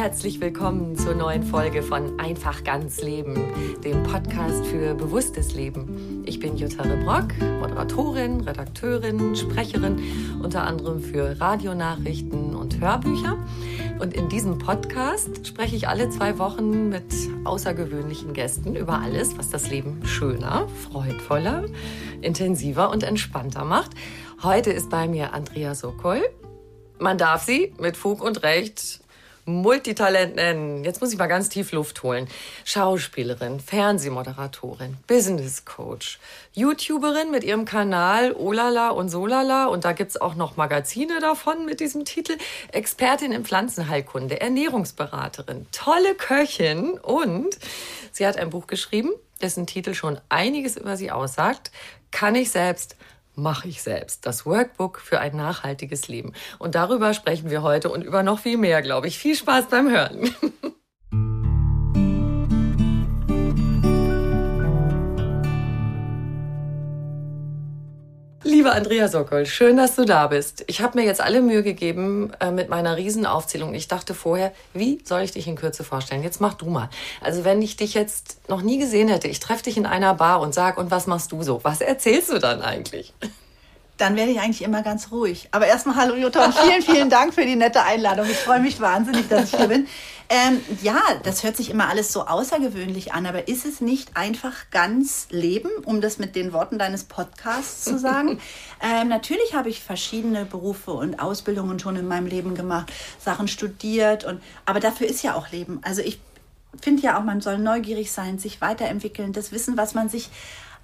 Herzlich willkommen zur neuen Folge von Einfach ganz Leben, dem Podcast für bewusstes Leben. Ich bin Jutta Rebrock, Moderatorin, Redakteurin, Sprecherin, unter anderem für Radionachrichten und Hörbücher. Und in diesem Podcast spreche ich alle zwei Wochen mit außergewöhnlichen Gästen über alles, was das Leben schöner, freudvoller, intensiver und entspannter macht. Heute ist bei mir Andrea Sokol. Man darf sie mit Fug und Recht Multitalent nennen. Jetzt muss ich mal ganz tief Luft holen. Schauspielerin, Fernsehmoderatorin, Business Coach, YouTuberin mit ihrem Kanal Olala und Solala und da gibt's auch noch Magazine davon mit diesem Titel. Expertin in Pflanzenheilkunde, Ernährungsberaterin, tolle Köchin und sie hat ein Buch geschrieben, dessen Titel schon einiges über sie aussagt. Kann ich selbst mache ich selbst. Das Workbook für ein nachhaltiges Leben. Und darüber sprechen wir heute und über noch viel mehr, glaube ich. Viel Spaß beim Hören. Liebe Andrea Sokol, schön, dass du da bist. Ich habe mir jetzt alle Mühe gegeben äh, mit meiner Riesenaufzählung. Ich dachte vorher, wie soll ich dich in Kürze vorstellen? Jetzt mach du mal. Also wenn ich dich jetzt noch nie gesehen hätte, ich treffe dich in einer Bar und sag, und was machst du so? Was erzählst du dann eigentlich? Dann werde ich eigentlich immer ganz ruhig. Aber erstmal hallo Jutta und vielen, vielen Dank für die nette Einladung. Ich freue mich wahnsinnig, dass ich hier bin. Ähm, ja, das hört sich immer alles so außergewöhnlich an, aber ist es nicht einfach ganz Leben, um das mit den Worten deines Podcasts zu sagen? ähm, natürlich habe ich verschiedene Berufe und Ausbildungen schon in meinem Leben gemacht, Sachen studiert und, aber dafür ist ja auch Leben. Also ich finde ja auch, man soll neugierig sein, sich weiterentwickeln, das Wissen, was man sich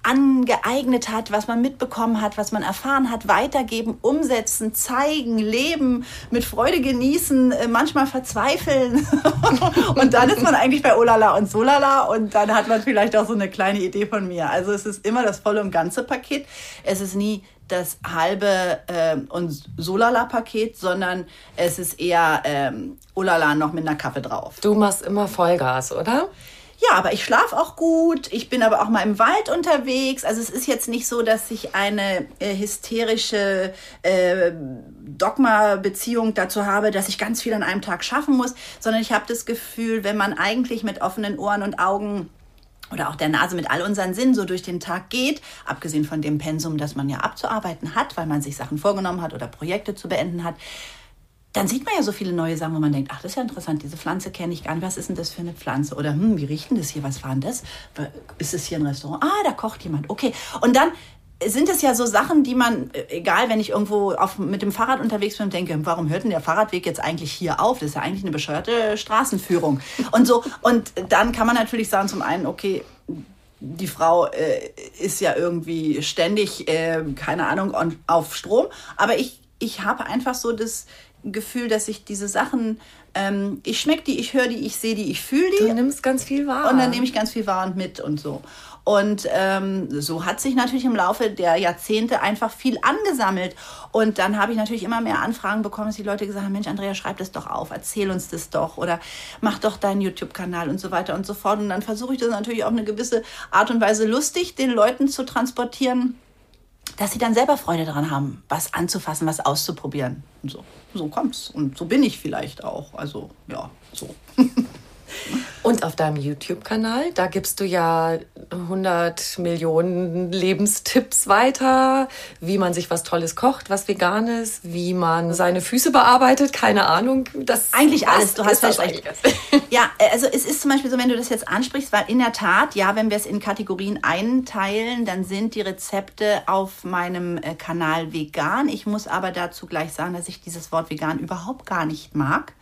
angeeignet hat, was man mitbekommen hat, was man erfahren hat, weitergeben, umsetzen, zeigen, leben, mit Freude genießen, äh, manchmal verzweifeln. und dann ist man eigentlich bei Olala und Solala und dann hat man vielleicht auch so eine kleine Idee von mir. Also es ist immer das volle und ganze Paket. Es ist nie das halbe äh, und Solala-Paket, sondern es ist eher ähm, Olala noch mit einer Kaffee drauf. Du machst immer Vollgas, oder? Ja, aber ich schlafe auch gut. Ich bin aber auch mal im Wald unterwegs. Also es ist jetzt nicht so, dass ich eine äh, hysterische äh, Dogma-Beziehung dazu habe, dass ich ganz viel an einem Tag schaffen muss, sondern ich habe das Gefühl, wenn man eigentlich mit offenen Ohren und Augen oder auch der Nase mit all unseren Sinnen so durch den Tag geht, abgesehen von dem Pensum, das man ja abzuarbeiten hat, weil man sich Sachen vorgenommen hat oder Projekte zu beenden hat, dann sieht man ja so viele neue Sachen, wo man denkt, ach, das ist ja interessant, diese Pflanze kenne ich gar nicht. Was ist denn das für eine Pflanze? Oder, hm, wie riecht denn das hier? Was war denn das? Ist es hier ein Restaurant? Ah, da kocht jemand. Okay. Und dann sind es ja so Sachen, die man, äh, egal, wenn ich irgendwo auf, mit dem Fahrrad unterwegs bin denke, warum hört denn der Fahrradweg jetzt eigentlich hier auf? Das ist ja eigentlich eine bescheuerte Straßenführung. Und so, und dann kann man natürlich sagen, zum einen, okay, die Frau äh, ist ja irgendwie ständig, äh, keine Ahnung, on, auf Strom. Aber ich ich habe einfach so das Gefühl, dass ich diese Sachen, ähm, ich schmecke die, ich höre die, ich sehe die, ich fühle die. Du nimmst ganz viel wahr. Und dann nehme ich ganz viel wahr und mit und so. Und ähm, so hat sich natürlich im Laufe der Jahrzehnte einfach viel angesammelt. Und dann habe ich natürlich immer mehr Anfragen bekommen, dass die Leute gesagt haben, Mensch, Andrea, schreib das doch auf, erzähl uns das doch oder mach doch deinen YouTube-Kanal und so weiter und so fort. Und dann versuche ich das natürlich auf eine gewisse Art und Weise lustig den Leuten zu transportieren, dass sie dann selber Freude daran haben, was anzufassen, was auszuprobieren. Und so, so kommt's. Und so bin ich vielleicht auch. Also, ja, so. Und auf deinem YouTube-Kanal, da gibst du ja 100 Millionen Lebenstipps weiter, wie man sich was Tolles kocht, was Veganes, wie man seine Füße bearbeitet, keine Ahnung. Das eigentlich alles, du hast völlig recht. Ja, also es ist zum Beispiel so, wenn du das jetzt ansprichst, weil in der Tat, ja, wenn wir es in Kategorien einteilen, dann sind die Rezepte auf meinem äh, Kanal vegan. Ich muss aber dazu gleich sagen, dass ich dieses Wort vegan überhaupt gar nicht mag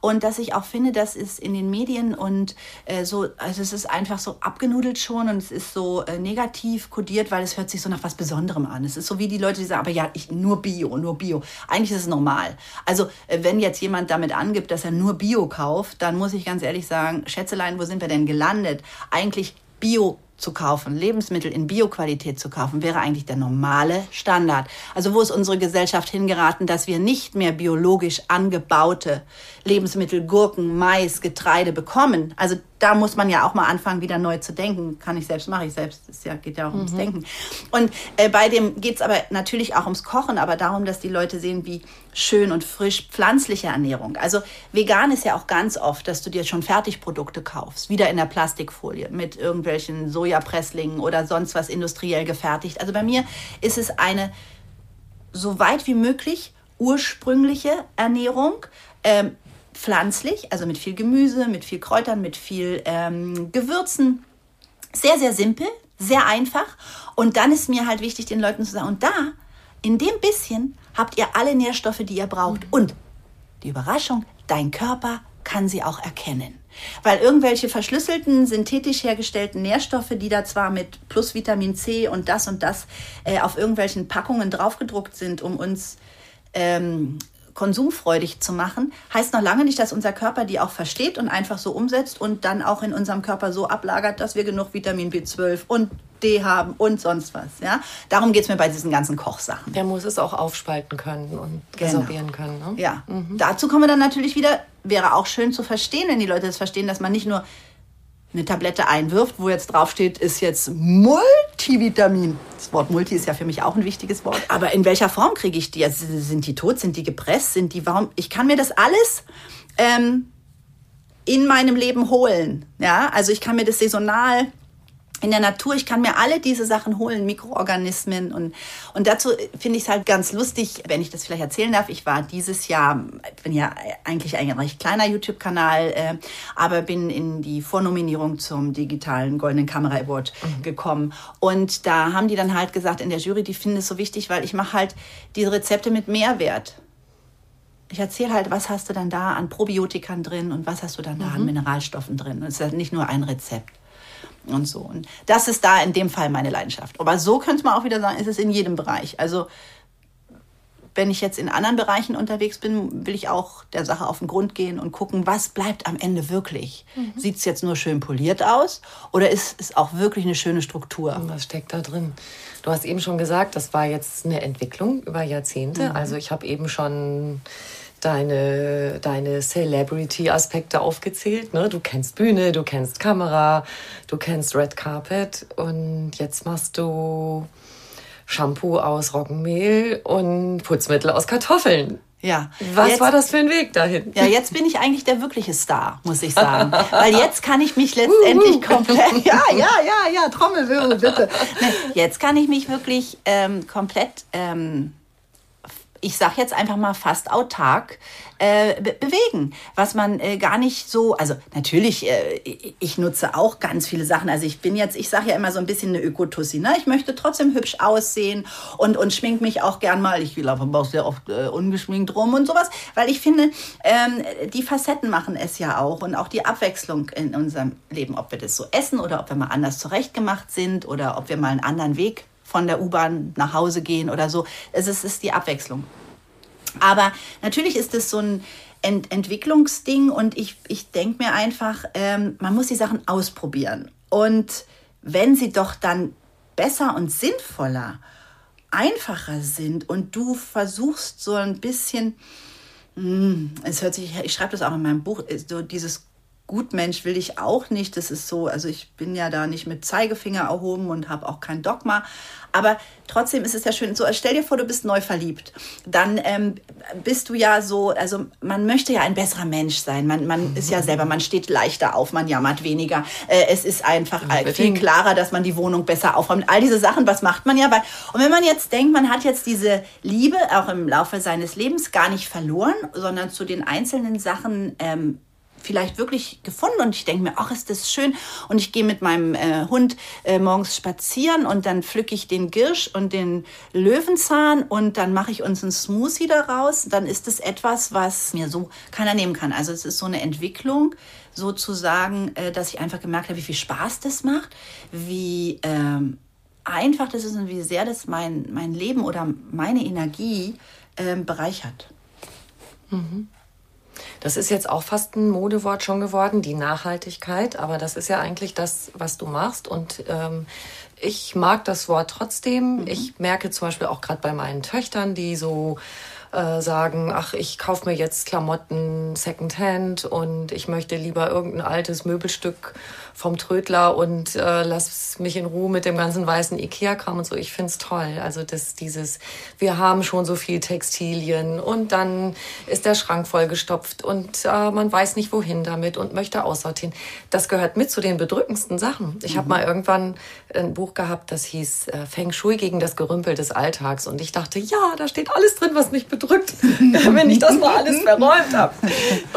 und dass ich auch finde, dass es in den Medien und äh, so, also es ist einfach so abgenudelt schon und es ist so äh, negativ kodiert, weil es hört sich so nach was Besonderem an. Es ist so wie die Leute, die sagen, aber ja, ich nur Bio, nur Bio. Eigentlich ist es normal. Also äh, wenn jetzt jemand damit angibt, dass er nur Bio kauft, dann muss ich ganz ehrlich sagen, Schätzelein, wo sind wir denn gelandet? Eigentlich Bio zu kaufen, Lebensmittel in Bioqualität zu kaufen, wäre eigentlich der normale Standard. Also wo ist unsere Gesellschaft hingeraten, dass wir nicht mehr biologisch angebaute Lebensmittel, Gurken, Mais, Getreide bekommen? Also da muss man ja auch mal anfangen, wieder neu zu denken. Kann ich selbst, mache ich selbst. Es ja, geht ja auch ums mhm. Denken. Und äh, bei dem geht es aber natürlich auch ums Kochen, aber darum, dass die Leute sehen, wie schön und frisch pflanzliche Ernährung. Also vegan ist ja auch ganz oft, dass du dir schon Fertigprodukte kaufst, wieder in der Plastikfolie mit irgendwelchen Sojapresslingen oder sonst was industriell gefertigt. Also bei mir ist es eine so weit wie möglich ursprüngliche Ernährung. Ähm, pflanzlich, also mit viel Gemüse, mit viel Kräutern, mit viel ähm, Gewürzen. Sehr, sehr simpel, sehr einfach. Und dann ist mir halt wichtig, den Leuten zu sagen, und da, in dem bisschen, habt ihr alle Nährstoffe, die ihr braucht. Und die Überraschung, dein Körper kann sie auch erkennen. Weil irgendwelche verschlüsselten, synthetisch hergestellten Nährstoffe, die da zwar mit plus Vitamin C und das und das äh, auf irgendwelchen Packungen draufgedruckt sind, um uns ähm, konsumfreudig zu machen, heißt noch lange nicht, dass unser Körper die auch versteht und einfach so umsetzt und dann auch in unserem Körper so ablagert, dass wir genug Vitamin B12 und D haben und sonst was. Ja? Darum geht es mir bei diesen ganzen Kochsachen. Der muss es auch aufspalten können und genau. resorbieren können. Ne? Ja. Mhm. Dazu kommen wir dann natürlich wieder, wäre auch schön zu verstehen, wenn die Leute das verstehen, dass man nicht nur eine Tablette einwirft, wo jetzt draufsteht, ist jetzt Multivitamin. Das Wort Multi ist ja für mich auch ein wichtiges Wort. Aber in welcher Form kriege ich die? Also sind die tot? Sind die gepresst? Sind die warum? Ich kann mir das alles ähm, in meinem Leben holen. Ja, also ich kann mir das saisonal in der Natur, ich kann mir alle diese Sachen holen, Mikroorganismen und, und dazu finde ich es halt ganz lustig, wenn ich das vielleicht erzählen darf. Ich war dieses Jahr, ich bin ja eigentlich ein recht kleiner YouTube-Kanal, äh, aber bin in die Vornominierung zum digitalen Goldenen Kamera Award mhm. gekommen. Und da haben die dann halt gesagt in der Jury, die finden es so wichtig, weil ich mache halt diese Rezepte mit Mehrwert. Ich erzähle halt, was hast du dann da an Probiotikern drin und was hast du dann da mhm. an Mineralstoffen drin. Es ist halt nicht nur ein Rezept und so. Und das ist da in dem Fall meine Leidenschaft. Aber so könnte man auch wieder sagen, ist es in jedem Bereich. Also wenn ich jetzt in anderen Bereichen unterwegs bin, will ich auch der Sache auf den Grund gehen und gucken, was bleibt am Ende wirklich. Mhm. Sieht es jetzt nur schön poliert aus oder ist es auch wirklich eine schöne Struktur? Was steckt da drin? Du hast eben schon gesagt, das war jetzt eine Entwicklung über Jahrzehnte. Mhm. Also ich habe eben schon deine, deine Celebrity-Aspekte aufgezählt. Ne? Du kennst Bühne, du kennst Kamera, du kennst Red Carpet und jetzt machst du Shampoo aus Roggenmehl und Putzmittel aus Kartoffeln. Ja. Was jetzt, war das für ein Weg dahin? Ja, jetzt bin ich eigentlich der wirkliche Star, muss ich sagen. Weil jetzt kann ich mich letztendlich komplett. Ja, ja, ja, ja, Trommelwirbel, bitte. Jetzt kann ich mich wirklich ähm, komplett ähm, ich sage jetzt einfach mal fast autark äh, be bewegen, was man äh, gar nicht so, also natürlich, äh, ich nutze auch ganz viele Sachen, also ich bin jetzt, ich sage ja immer so ein bisschen eine Ökotussi, ne? ich möchte trotzdem hübsch aussehen und, und schmink mich auch gern mal, ich laufe auch sehr oft äh, ungeschminkt rum und sowas, weil ich finde, ähm, die Facetten machen es ja auch und auch die Abwechslung in unserem Leben, ob wir das so essen oder ob wir mal anders zurechtgemacht sind oder ob wir mal einen anderen Weg von der U-Bahn nach Hause gehen oder so. Es ist, ist die Abwechslung. Aber natürlich ist es so ein Ent Entwicklungsding und ich, ich denke mir einfach, ähm, man muss die Sachen ausprobieren. Und wenn sie doch dann besser und sinnvoller, einfacher sind und du versuchst so ein bisschen, hm, es hört sich, ich schreibe das auch in meinem Buch, so dieses Gutmensch will ich auch nicht. Das ist so, also ich bin ja da nicht mit Zeigefinger erhoben und habe auch kein Dogma. Aber trotzdem ist es ja schön. So, stell dir vor, du bist neu verliebt. Dann ähm, bist du ja so, also man möchte ja ein besserer Mensch sein. Man, man ist ja selber, man steht leichter auf, man jammert weniger. Äh, es ist einfach ja, viel klarer, dass man die Wohnung besser aufräumt. All diese Sachen, was macht man ja? Weil, und wenn man jetzt denkt, man hat jetzt diese Liebe auch im Laufe seines Lebens gar nicht verloren, sondern zu den einzelnen Sachen ähm, vielleicht wirklich gefunden und ich denke mir, ach, ist das schön. Und ich gehe mit meinem äh, Hund äh, morgens spazieren und dann pflücke ich den Girsch und den Löwenzahn und dann mache ich uns einen Smoothie daraus. Dann ist es etwas, was mir so keiner nehmen kann. Also es ist so eine Entwicklung sozusagen, äh, dass ich einfach gemerkt habe, wie viel Spaß das macht, wie ähm, einfach das ist und wie sehr das mein, mein Leben oder meine Energie ähm, bereichert. Mhm. Das ist jetzt auch fast ein Modewort schon geworden, die Nachhaltigkeit. Aber das ist ja eigentlich das, was du machst. Und ähm, ich mag das Wort trotzdem. Mhm. Ich merke zum Beispiel auch gerade bei meinen Töchtern, die so äh, sagen, ach, ich kaufe mir jetzt Klamotten Secondhand und ich möchte lieber irgendein altes Möbelstück vom Trödler und äh, lass mich in Ruhe mit dem ganzen weißen Ikea-Kram und so. Ich find's toll. Also das, dieses, wir haben schon so viel Textilien und dann ist der Schrank vollgestopft und äh, man weiß nicht wohin damit und möchte aussortieren. Das gehört mit zu den bedrückendsten Sachen. Ich mhm. habe mal irgendwann ein Buch gehabt, das hieß äh, Feng Shui gegen das Gerümpel des Alltags und ich dachte, ja, da steht alles drin, was mich bedrückt, wenn ich das mal alles verräumt habe.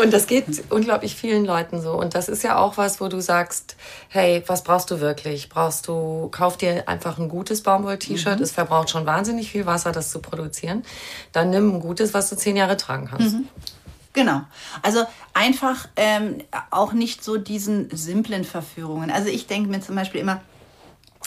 Und das geht unglaublich vielen Leuten so. Und das ist ja auch was, wo du sagst, hey, was brauchst du wirklich? Brauchst du, kauf dir einfach ein gutes Baumwoll-T-Shirt. Mhm. Es verbraucht schon wahnsinnig viel Wasser, das zu produzieren. Dann nimm ein gutes, was du zehn Jahre tragen kannst. Mhm. Genau. Also einfach ähm, auch nicht so diesen simplen Verführungen. Also ich denke mir zum Beispiel immer,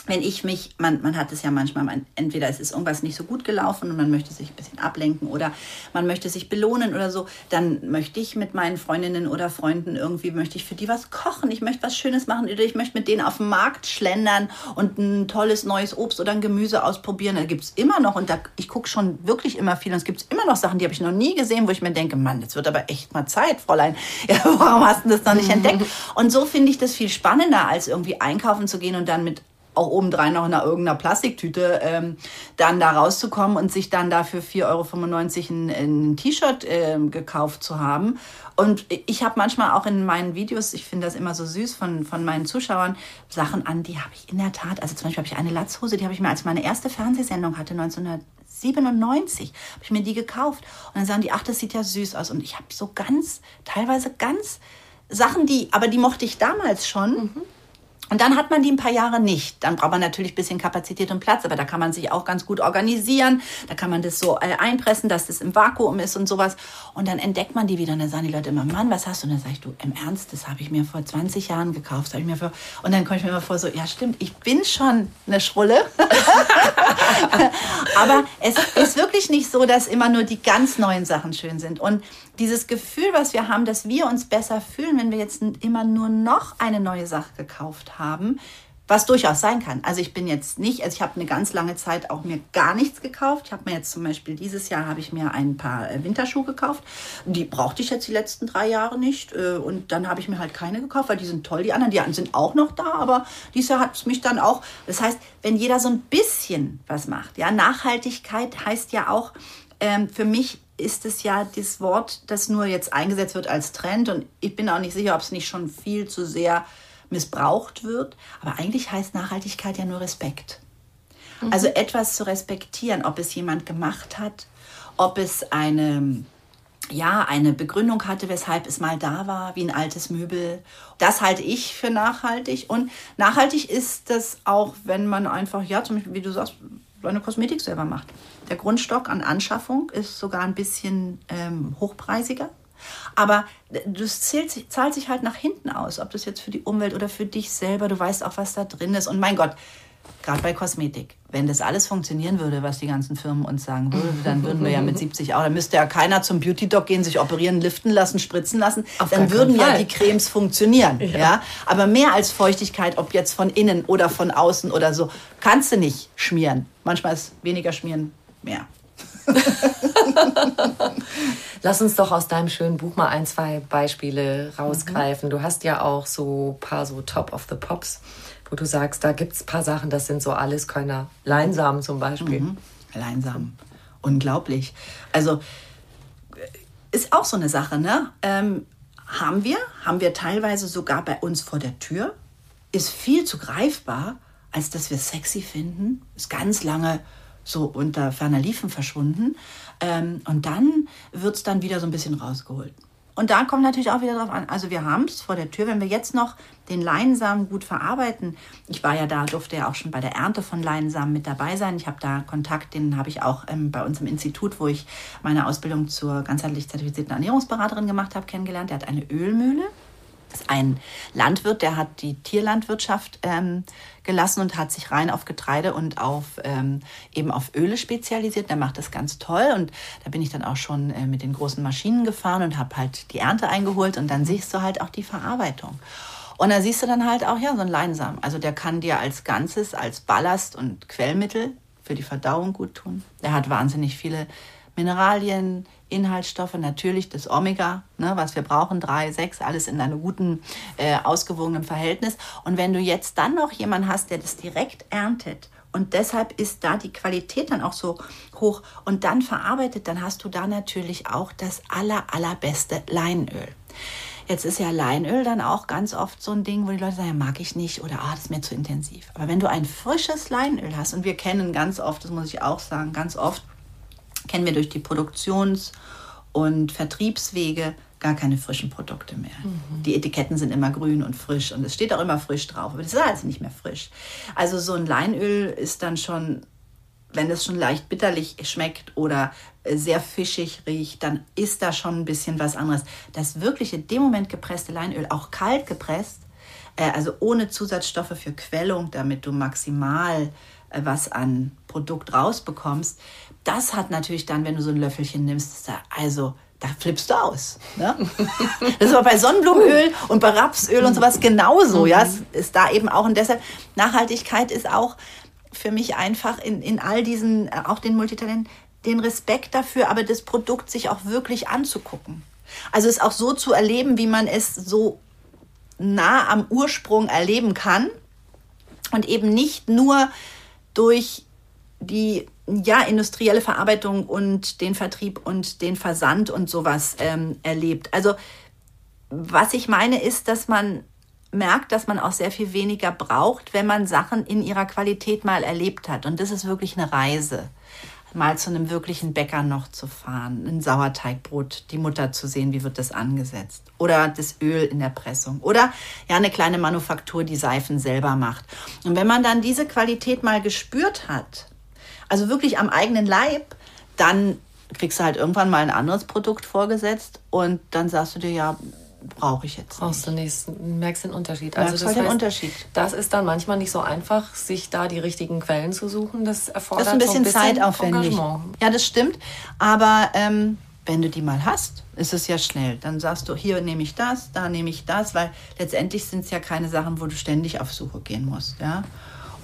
wenn ich mich, man, man hat es ja manchmal, man, entweder es ist irgendwas nicht so gut gelaufen und man möchte sich ein bisschen ablenken oder man möchte sich belohnen oder so, dann möchte ich mit meinen Freundinnen oder Freunden irgendwie, möchte ich für die was kochen, ich möchte was Schönes machen oder ich möchte mit denen auf dem Markt schlendern und ein tolles neues Obst oder ein Gemüse ausprobieren. Da gibt es immer noch und da, ich gucke schon wirklich immer viel und es gibt immer noch Sachen, die habe ich noch nie gesehen, wo ich mir denke, Mann, jetzt wird aber echt mal Zeit, Fräulein. Ja, warum hast du das noch nicht entdeckt? Und so finde ich das viel spannender, als irgendwie einkaufen zu gehen und dann mit auch obendrein noch in einer irgendeiner Plastiktüte, ähm, dann da rauszukommen und sich dann dafür 4,95 Euro ein, ein T-Shirt äh, gekauft zu haben. Und ich habe manchmal auch in meinen Videos, ich finde das immer so süß von, von meinen Zuschauern, Sachen an, die habe ich in der Tat, also zum Beispiel habe ich eine Latzhose, die habe ich mir als meine erste Fernsehsendung hatte, 1997, habe ich mir die gekauft. Und dann sagen die, ach, das sieht ja süß aus. Und ich habe so ganz, teilweise ganz Sachen, die, aber die mochte ich damals schon. Mhm. Und dann hat man die ein paar Jahre nicht. Dann braucht man natürlich ein bisschen Kapazität und Platz, aber da kann man sich auch ganz gut organisieren. Da kann man das so äh, einpressen, dass das im Vakuum ist und sowas. Und dann entdeckt man die wieder und dann sagen die Leute immer, Mann, was hast du? Und dann sage ich, du, im Ernst, das habe ich mir vor 20 Jahren gekauft. ich mir vor und dann komme ich mir immer vor, so, ja stimmt, ich bin schon eine Schrulle. aber es ist wirklich nicht so, dass immer nur die ganz neuen Sachen schön sind. Und dieses Gefühl, was wir haben, dass wir uns besser fühlen, wenn wir jetzt immer nur noch eine neue Sache gekauft haben, was durchaus sein kann. Also ich bin jetzt nicht, also ich habe eine ganz lange Zeit auch mir gar nichts gekauft. Ich habe mir jetzt zum Beispiel dieses Jahr habe ich mir ein paar äh, Winterschuhe gekauft. Die brauchte ich jetzt die letzten drei Jahre nicht. Äh, und dann habe ich mir halt keine gekauft, weil die sind toll. Die anderen, die sind auch noch da, aber dieses Jahr hat es mich dann auch. Das heißt, wenn jeder so ein bisschen was macht, ja, Nachhaltigkeit heißt ja auch ähm, für mich ist es ja das Wort, das nur jetzt eingesetzt wird als Trend. Und ich bin auch nicht sicher, ob es nicht schon viel zu sehr missbraucht wird. Aber eigentlich heißt Nachhaltigkeit ja nur Respekt. Mhm. Also etwas zu respektieren, ob es jemand gemacht hat, ob es eine, ja, eine Begründung hatte, weshalb es mal da war, wie ein altes Möbel. Das halte ich für nachhaltig. Und nachhaltig ist das auch, wenn man einfach, ja, zum Beispiel, wie du sagst, seine Kosmetik selber macht. Der Grundstock an Anschaffung ist sogar ein bisschen ähm, hochpreisiger. Aber das zählt, zahlt sich halt nach hinten aus, ob das jetzt für die Umwelt oder für dich selber, du weißt auch, was da drin ist. Und mein Gott, gerade bei Kosmetik. Wenn das alles funktionieren würde, was die ganzen Firmen uns sagen würden, dann würden wir ja mit 70 auch, dann müsste ja keiner zum Beauty-Doc gehen, sich operieren, liften lassen, spritzen lassen. Auf dann würden ja die Cremes funktionieren. Ja. Aber mehr als Feuchtigkeit, ob jetzt von innen oder von außen oder so, kannst du nicht schmieren. Manchmal ist weniger schmieren mehr. Lass uns doch aus deinem schönen Buch mal ein, zwei Beispiele rausgreifen. Du hast ja auch so ein paar so Top of the Pops, wo du sagst, da gibt es ein paar Sachen, das sind so Alleskönner. Leinsamen zum Beispiel. Mhm. Alleinsamen. Unglaublich. Also äh, ist auch so eine Sache, ne? Ähm, haben wir, haben wir teilweise sogar bei uns vor der Tür. Ist viel zu greifbar, als dass wir sexy finden. Ist ganz lange so unter ferner Liefen verschwunden. Ähm, und dann wird es dann wieder so ein bisschen rausgeholt. Und da kommt natürlich auch wieder drauf an. Also wir haben es vor der Tür, wenn wir jetzt noch den Leinsamen gut verarbeiten. Ich war ja da, durfte ja auch schon bei der Ernte von Leinsamen mit dabei sein. Ich habe da Kontakt, den habe ich auch ähm, bei uns im Institut, wo ich meine Ausbildung zur ganzheitlich zertifizierten Ernährungsberaterin gemacht habe, kennengelernt. Der hat eine Ölmühle. Ein Landwirt, der hat die Tierlandwirtschaft ähm, gelassen und hat sich rein auf Getreide und auf ähm, eben auf Öle spezialisiert. Der macht das ganz toll und da bin ich dann auch schon äh, mit den großen Maschinen gefahren und habe halt die Ernte eingeholt und dann siehst du halt auch die Verarbeitung. Und da siehst du dann halt auch ja so ein Leinsamen. Also der kann dir als Ganzes, als Ballast und Quellmittel für die Verdauung gut tun. Der hat wahnsinnig viele Mineralien, Inhaltsstoffe, natürlich das Omega, ne, was wir brauchen, drei, sechs, alles in einem guten, äh, ausgewogenen Verhältnis. Und wenn du jetzt dann noch jemanden hast, der das direkt erntet und deshalb ist da die Qualität dann auch so hoch und dann verarbeitet, dann hast du da natürlich auch das aller, allerbeste Leinöl. Jetzt ist ja Leinöl dann auch ganz oft so ein Ding, wo die Leute sagen, ja, mag ich nicht oder ah, das ist mir zu intensiv. Aber wenn du ein frisches Leinöl hast, und wir kennen ganz oft, das muss ich auch sagen, ganz oft kennen wir durch die Produktions- und Vertriebswege gar keine frischen Produkte mehr. Die Etiketten sind immer grün und frisch und es steht auch immer frisch drauf, aber das ist also nicht mehr frisch. Also so ein Leinöl ist dann schon, wenn es schon leicht bitterlich schmeckt oder äh, sehr fischig riecht, dann ist da schon ein bisschen was anderes. Das wirkliche, dem Moment gepresste Leinöl, auch kalt gepresst, äh, also ohne Zusatzstoffe für Quellung, damit du maximal was an Produkt rausbekommst, das hat natürlich dann, wenn du so ein Löffelchen nimmst, da- also da flippst du aus. Ne? Das ist aber bei Sonnenblumenöl und bei Rapsöl und sowas genauso. Ja, es ist da eben auch. Und deshalb, Nachhaltigkeit ist auch für mich einfach in, in all diesen, äh, auch den Multitalenten, den Respekt dafür, aber das Produkt sich auch wirklich anzugucken. Also es auch so zu erleben, wie man es so nah am Ursprung erleben kann und eben nicht nur durch die ja, industrielle Verarbeitung und den Vertrieb und den Versand und sowas ähm, erlebt. Also was ich meine ist, dass man merkt, dass man auch sehr viel weniger braucht, wenn man Sachen in ihrer Qualität mal erlebt hat. Und das ist wirklich eine Reise. Mal zu einem wirklichen Bäcker noch zu fahren, ein Sauerteigbrot, die Mutter zu sehen, wie wird das angesetzt. Oder das Öl in der Pressung. Oder ja, eine kleine Manufaktur, die Seifen selber macht. Und wenn man dann diese Qualität mal gespürt hat, also wirklich am eigenen Leib, dann kriegst du halt irgendwann mal ein anderes Produkt vorgesetzt und dann sagst du dir, ja, brauche ich jetzt. Brauchst du nicht, merkst den Unterschied. Merkst Also das halt den heißt, Unterschied. Das ist dann manchmal nicht so einfach, sich da die richtigen Quellen zu suchen. Das erfordert Das ist ein bisschen, so ein bisschen zeitaufwendig. Engagement. Ja, das stimmt. Aber ähm, wenn du die mal hast, ist es ja schnell. Dann sagst du, hier nehme ich das, da nehme ich das, weil letztendlich sind es ja keine Sachen, wo du ständig auf Suche gehen musst. Ja?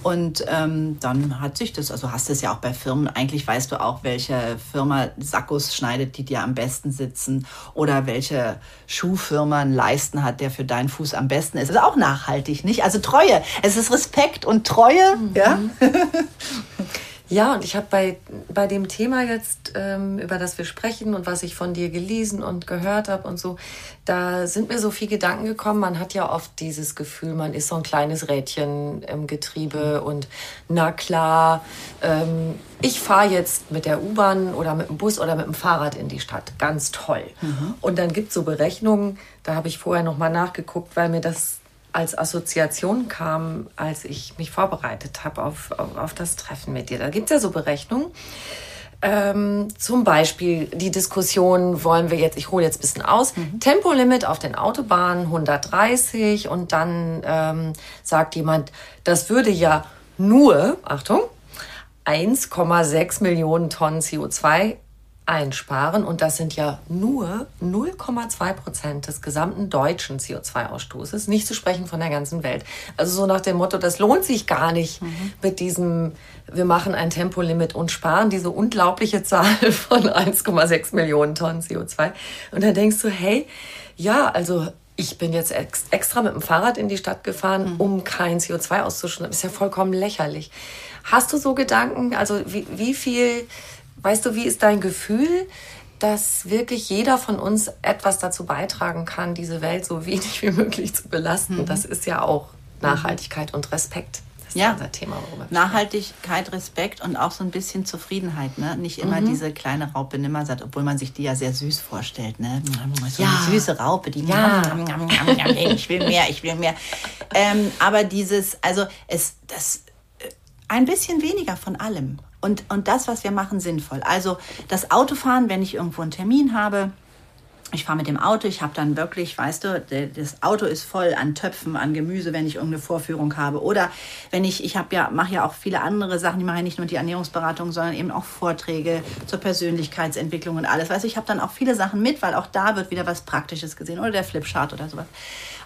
Und ähm, dann hat sich das, also hast du es ja auch bei Firmen, eigentlich weißt du auch, welche Firma Sackos schneidet, die dir am besten sitzen oder welche Schuhfirma einen Leisten hat, der für deinen Fuß am besten ist. Also auch nachhaltig, nicht? Also Treue. Es ist Respekt und Treue, ja? Ja, und ich habe bei, bei dem Thema jetzt, ähm, über das wir sprechen und was ich von dir gelesen und gehört habe und so, da sind mir so viele Gedanken gekommen. Man hat ja oft dieses Gefühl, man ist so ein kleines Rädchen im Getriebe und na klar, ähm, ich fahre jetzt mit der U-Bahn oder mit dem Bus oder mit dem Fahrrad in die Stadt. Ganz toll. Und dann gibt es so Berechnungen, da habe ich vorher nochmal nachgeguckt, weil mir das als Assoziation kam, als ich mich vorbereitet habe auf, auf, auf das Treffen mit dir. Da gibt es ja so Berechnungen. Ähm, zum Beispiel die Diskussion, wollen wir jetzt, ich hole jetzt ein bisschen aus, Tempolimit auf den Autobahnen 130 und dann ähm, sagt jemand, das würde ja nur, Achtung, 1,6 Millionen Tonnen CO2 einsparen. Und das sind ja nur 0,2 Prozent des gesamten deutschen CO2-Ausstoßes, nicht zu sprechen von der ganzen Welt. Also so nach dem Motto, das lohnt sich gar nicht mhm. mit diesem, wir machen ein Tempolimit und sparen diese unglaubliche Zahl von 1,6 Millionen Tonnen CO2. Und dann denkst du, hey, ja, also ich bin jetzt extra mit dem Fahrrad in die Stadt gefahren, mhm. um kein CO2 auszustoßen. Das ist ja vollkommen lächerlich. Hast du so Gedanken? Also wie, wie viel Weißt du, wie ist dein Gefühl, dass wirklich jeder von uns etwas dazu beitragen kann, diese Welt so wenig wie möglich zu belasten? Mhm. Das ist ja auch Nachhaltigkeit und Respekt. Das ist ja, unser Thema, worüber Nachhaltigkeit, Respekt und auch so ein bisschen Zufriedenheit. Ne? Nicht immer mhm. diese kleine Raupe Nimmersatt, obwohl man sich die ja sehr süß vorstellt. Ne? So ja. eine süße Raupe, die ja. ich will mehr, ich will mehr. Ähm, aber dieses, also es, das äh, ein bisschen weniger von allem und, und das, was wir machen, sinnvoll. Also das Autofahren, wenn ich irgendwo einen Termin habe, ich fahre mit dem Auto, ich habe dann wirklich, weißt du, das Auto ist voll an Töpfen, an Gemüse, wenn ich irgendeine Vorführung habe. Oder wenn ich, ich habe ja, mache ja auch viele andere Sachen, die mache ja nicht nur die Ernährungsberatung, sondern eben auch Vorträge zur Persönlichkeitsentwicklung und alles. Weißt du, ich habe dann auch viele Sachen mit, weil auch da wird wieder was Praktisches gesehen oder der Flipchart oder sowas.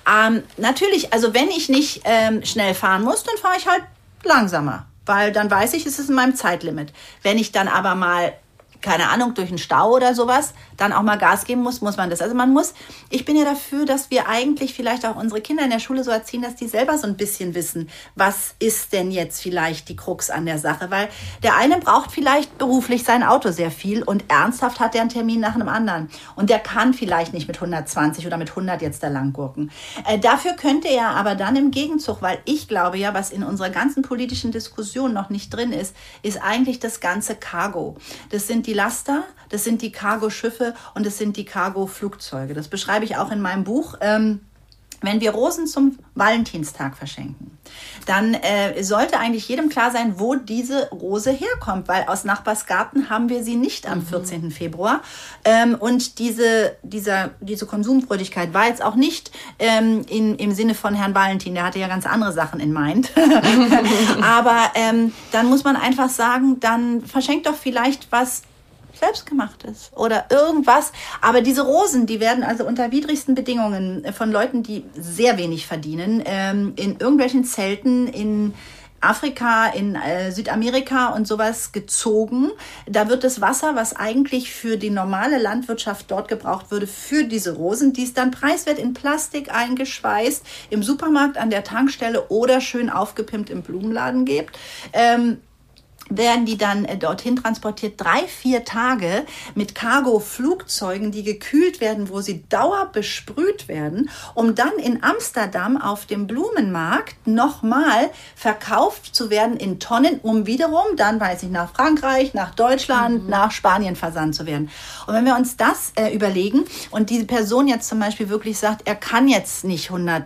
Ähm, natürlich, also wenn ich nicht ähm, schnell fahren muss, dann fahre ich halt langsamer weil dann weiß ich, es ist in meinem Zeitlimit. Wenn ich dann aber mal keine Ahnung, durch einen Stau oder sowas, dann auch mal Gas geben muss, muss man das. Also man muss, ich bin ja dafür, dass wir eigentlich vielleicht auch unsere Kinder in der Schule so erziehen, dass die selber so ein bisschen wissen, was ist denn jetzt vielleicht die Krux an der Sache, weil der eine braucht vielleicht beruflich sein Auto sehr viel und ernsthaft hat er einen Termin nach einem anderen und der kann vielleicht nicht mit 120 oder mit 100 jetzt da lang gurken. Äh, dafür könnte er aber dann im Gegenzug, weil ich glaube ja, was in unserer ganzen politischen Diskussion noch nicht drin ist, ist eigentlich das ganze Cargo. Das sind die Laster, das sind die Cargo-Schiffe und das sind die Cargo-Flugzeuge. Das beschreibe ich auch in meinem Buch. Ähm, wenn wir Rosen zum Valentinstag verschenken, dann äh, sollte eigentlich jedem klar sein, wo diese Rose herkommt, weil aus Nachbarsgarten haben wir sie nicht am 14. Mhm. Februar. Ähm, und diese, dieser, diese Konsumfreudigkeit war jetzt auch nicht ähm, in, im Sinne von Herrn Valentin, der hatte ja ganz andere Sachen in Mind. Aber ähm, dann muss man einfach sagen, dann verschenkt doch vielleicht was selbstgemachtes oder irgendwas. Aber diese Rosen, die werden also unter widrigsten Bedingungen von Leuten, die sehr wenig verdienen, ähm, in irgendwelchen Zelten in Afrika, in äh, Südamerika und sowas gezogen. Da wird das Wasser, was eigentlich für die normale Landwirtschaft dort gebraucht würde, für diese Rosen, die es dann preiswert in Plastik eingeschweißt, im Supermarkt, an der Tankstelle oder schön aufgepimpt im Blumenladen gibt. Ähm, werden die dann äh, dorthin transportiert, drei, vier Tage mit Cargo-Flugzeugen, die gekühlt werden, wo sie dauerbesprüht werden, um dann in Amsterdam auf dem Blumenmarkt nochmal verkauft zu werden in Tonnen, um wiederum dann, weiß ich, nach Frankreich, nach Deutschland, mhm. nach Spanien versandt zu werden. Und wenn wir uns das äh, überlegen und diese Person jetzt zum Beispiel wirklich sagt, er kann jetzt nicht 100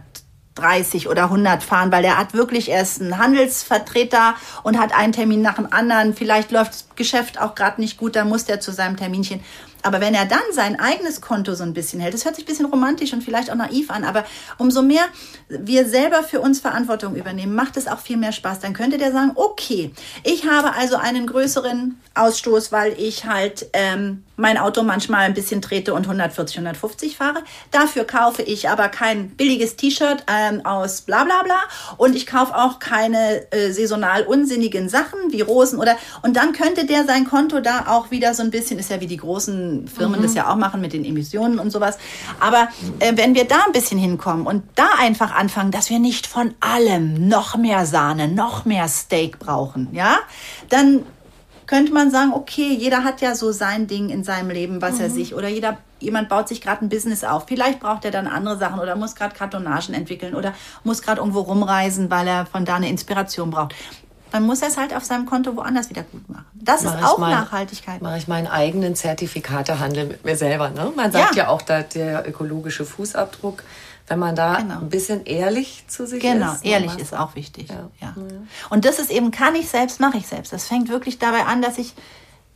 30 oder 100 fahren, weil er hat wirklich erst einen Handelsvertreter und hat einen Termin nach dem anderen. Vielleicht läuft das Geschäft auch gerade nicht gut, dann muss der zu seinem Terminchen. Aber wenn er dann sein eigenes Konto so ein bisschen hält, das hört sich ein bisschen romantisch und vielleicht auch naiv an, aber umso mehr wir selber für uns Verantwortung übernehmen, macht es auch viel mehr Spaß. Dann könnte der sagen, okay, ich habe also einen größeren Ausstoß, weil ich halt ähm, mein Auto manchmal ein bisschen trete und 140, 150 fahre. Dafür kaufe ich aber kein billiges T-Shirt ähm, aus bla bla bla und ich kaufe auch keine äh, saisonal unsinnigen Sachen wie Rosen oder und dann könnte der sein Konto da auch wieder so ein bisschen, ist ja wie die großen Firmen mhm. das ja auch machen mit den Emissionen und sowas. Aber äh, wenn wir da ein bisschen hinkommen und da einfach anfangen, dass wir nicht von allem noch mehr Sahne, noch mehr Steak brauchen, ja, dann könnte man sagen, okay, jeder hat ja so sein Ding in seinem Leben, was mhm. er sich oder jeder jemand baut sich gerade ein Business auf. Vielleicht braucht er dann andere Sachen oder muss gerade Kartonagen entwickeln oder muss gerade irgendwo rumreisen, weil er von da eine Inspiration braucht. Dann muss er es halt auf seinem Konto woanders wieder gut machen. Das mach ist auch mein, Nachhaltigkeit. Mache ich meinen eigenen Zertifikatehandel mit mir selber. Ne? Man sagt ja, ja auch, da der ökologische Fußabdruck wenn man da genau. ein bisschen ehrlich zu sich genau, ist. Genau, ehrlich ist auch wichtig. Ja. ja. Und das ist eben, kann ich selbst, mache ich selbst. Das fängt wirklich dabei an, dass ich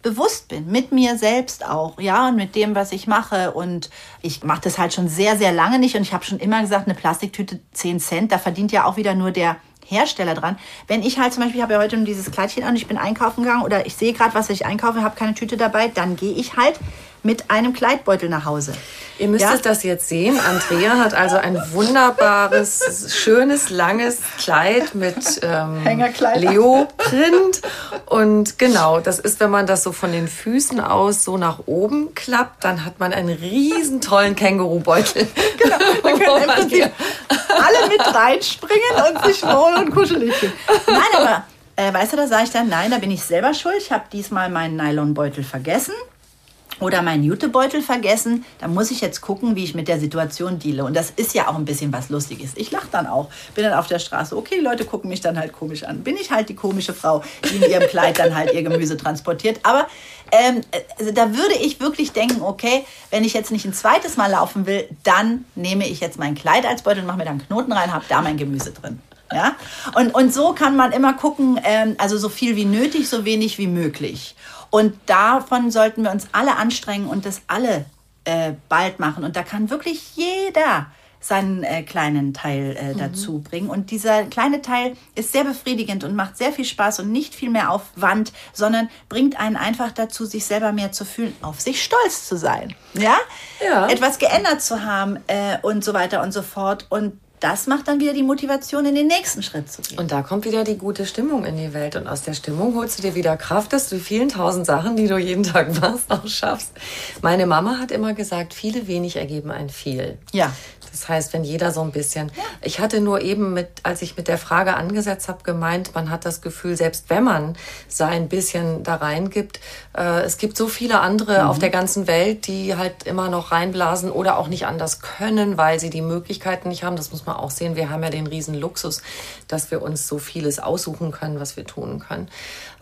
bewusst bin, mit mir selbst auch, ja, und mit dem, was ich mache. Und ich mache das halt schon sehr, sehr lange nicht. Und ich habe schon immer gesagt, eine Plastiktüte 10 Cent, da verdient ja auch wieder nur der Hersteller dran. Wenn ich halt zum Beispiel, ich habe ja heute dieses Kleidchen an, ich bin einkaufen gegangen oder ich sehe gerade, was ich einkaufe, habe keine Tüte dabei, dann gehe ich halt mit einem Kleidbeutel nach Hause. Ihr müsstet Ja? das jetzt sehen. Andrea hat also ein wunderbares, schönes, langes Kleid mit ähm. Leoprint. Und genau, das ist, wenn man das so von den Füßen aus so nach oben klappt, dann hat man einen riesen tollen Kängurubeutel. Genau, da können man hier- alle mit reinspringen und sich wohl und kuschelig fühlen. Nein, aber äh, weißt du, da sage ich dann, nein, da bin ich selber schuld. Ich habe diesmal meinen Nylonbeutel vergessen oder meinen Jutebeutel vergessen. Da muss ich jetzt gucken, wie ich mit der Situation deale. Und das ist ja auch ein bisschen was Lustiges. Ich lache dann auch. Bin dann auf der Straße. Okay, Leute gucken mich dann halt komisch an. Bin ich halt die komische Frau, die in ihrem Kleid dann halt ihr Gemüse transportiert. Aber ähm, also da würde ich wirklich denken, okay, wenn ich jetzt nicht ein zweites Mal laufen will, dann nehme ich jetzt mein Kleid als Beutel und mache mir dann Knoten rein, habe da mein Gemüse drin. Ja? Und, und so kann man immer gucken, ähm, also so viel wie nötig, so wenig wie möglich. Und davon sollten wir uns alle anstrengen und das alle äh, bald machen. Und da kann wirklich jeder seinen äh, kleinen Teil äh, dazu bringen. Und dieser kleine Teil ist sehr befriedigend und macht sehr viel Spaß und nicht viel mehr Aufwand, sondern bringt einen einfach dazu, sich selber mehr zu fühlen, auf sich stolz zu sein. Ja? Ja. Etwas geändert zu haben äh, und so weiter und so fort. Und das macht dann wieder die Motivation, in den nächsten Schritt zu gehen. Und da kommt wieder die gute Stimmung in die Welt. Und aus der Stimmung holst du dir wieder Kraft, dass du die vielen tausend Sachen, die du jeden Tag machst, auch schaffst. Meine Mama hat immer gesagt, viele wenig ergeben ein viel. Ja. Das heißt, wenn jeder so ein bisschen. Ich hatte nur eben mit, als ich mit der Frage angesetzt habe, gemeint, man hat das Gefühl, selbst wenn man sein bisschen da reingibt, äh, es gibt so viele andere auf der ganzen Welt, die halt immer noch reinblasen oder auch nicht anders können, weil sie die Möglichkeiten nicht haben. Das muss man auch sehen. Wir haben ja den riesen Luxus, dass wir uns so vieles aussuchen können, was wir tun können.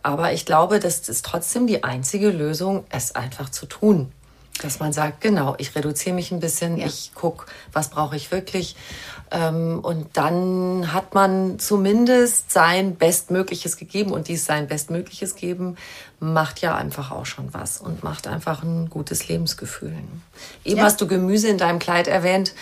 Aber ich glaube, das ist trotzdem die einzige Lösung, es einfach zu tun. Dass man sagt, genau, ich reduziere mich ein bisschen, ich guck, was brauche ich wirklich. Ähm, und dann hat man zumindest sein Bestmögliches gegeben. Und dies sein Bestmögliches geben macht ja einfach auch schon was und macht einfach ein gutes Lebensgefühl. Eben Ja. hast du Gemüse in deinem Kleid erwähnt.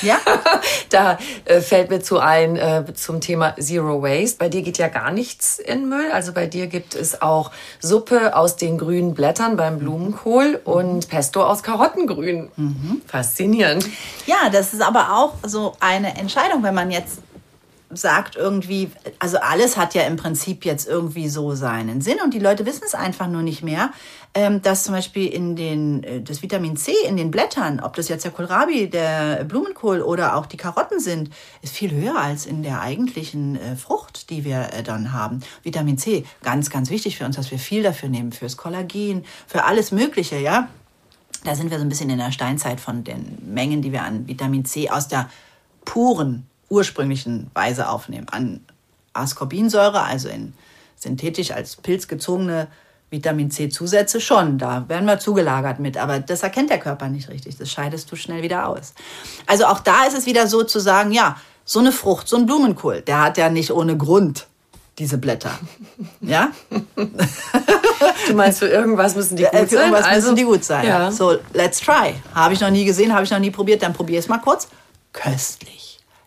Ja. da äh, fällt mir zu ein äh, zum Thema Zero Waste. Bei dir geht ja gar nichts in Müll. Also bei dir gibt es auch Suppe aus den grünen Blättern beim Blumenkohl und Pesto aus Karottengrün. Faszinierend. Ja, das ist aber auch so eine Entscheidung, wenn man jetzt sagt irgendwie, also alles hat ja im Prinzip jetzt irgendwie so seinen Sinn und die Leute wissen es einfach nur nicht mehr, ähm, dass zum Beispiel in den, äh, das Vitamin C in den Blättern, ob das jetzt der Kohlrabi, der Blumenkohl oder auch die Karotten sind, ist viel höher als in der eigentlichen äh, Frucht, die wir äh, dann haben. Vitamin C, ganz, ganz wichtig für uns, dass wir viel dafür nehmen, fürs Kollagen, für alles Mögliche, ja. Da sind wir so ein bisschen in der Steinzeit von den Mengen, die wir an Vitamin C aus der puren, ursprünglichen Weise aufnehmen. An Ascorbinsäure, also in synthetisch als Pilz gezogene Vitamin C-Zusätze schon. Da werden wir zugelagert mit. Aber das erkennt der Körper nicht richtig. Das scheidest du schnell wieder aus. Also auch da ist es wieder so zu sagen, ja, so eine Frucht, so ein Blumenkohl, der hat ja nicht ohne Grund diese Blätter. Ja? Du meinst, für irgendwas müssen die gut Äh, für sein? irgendwas also, müssen die gut sein. Ja. So, let's try. Habe ich noch nie gesehen, habe ich noch nie probiert, dann probier es mal kurz. Köstlich.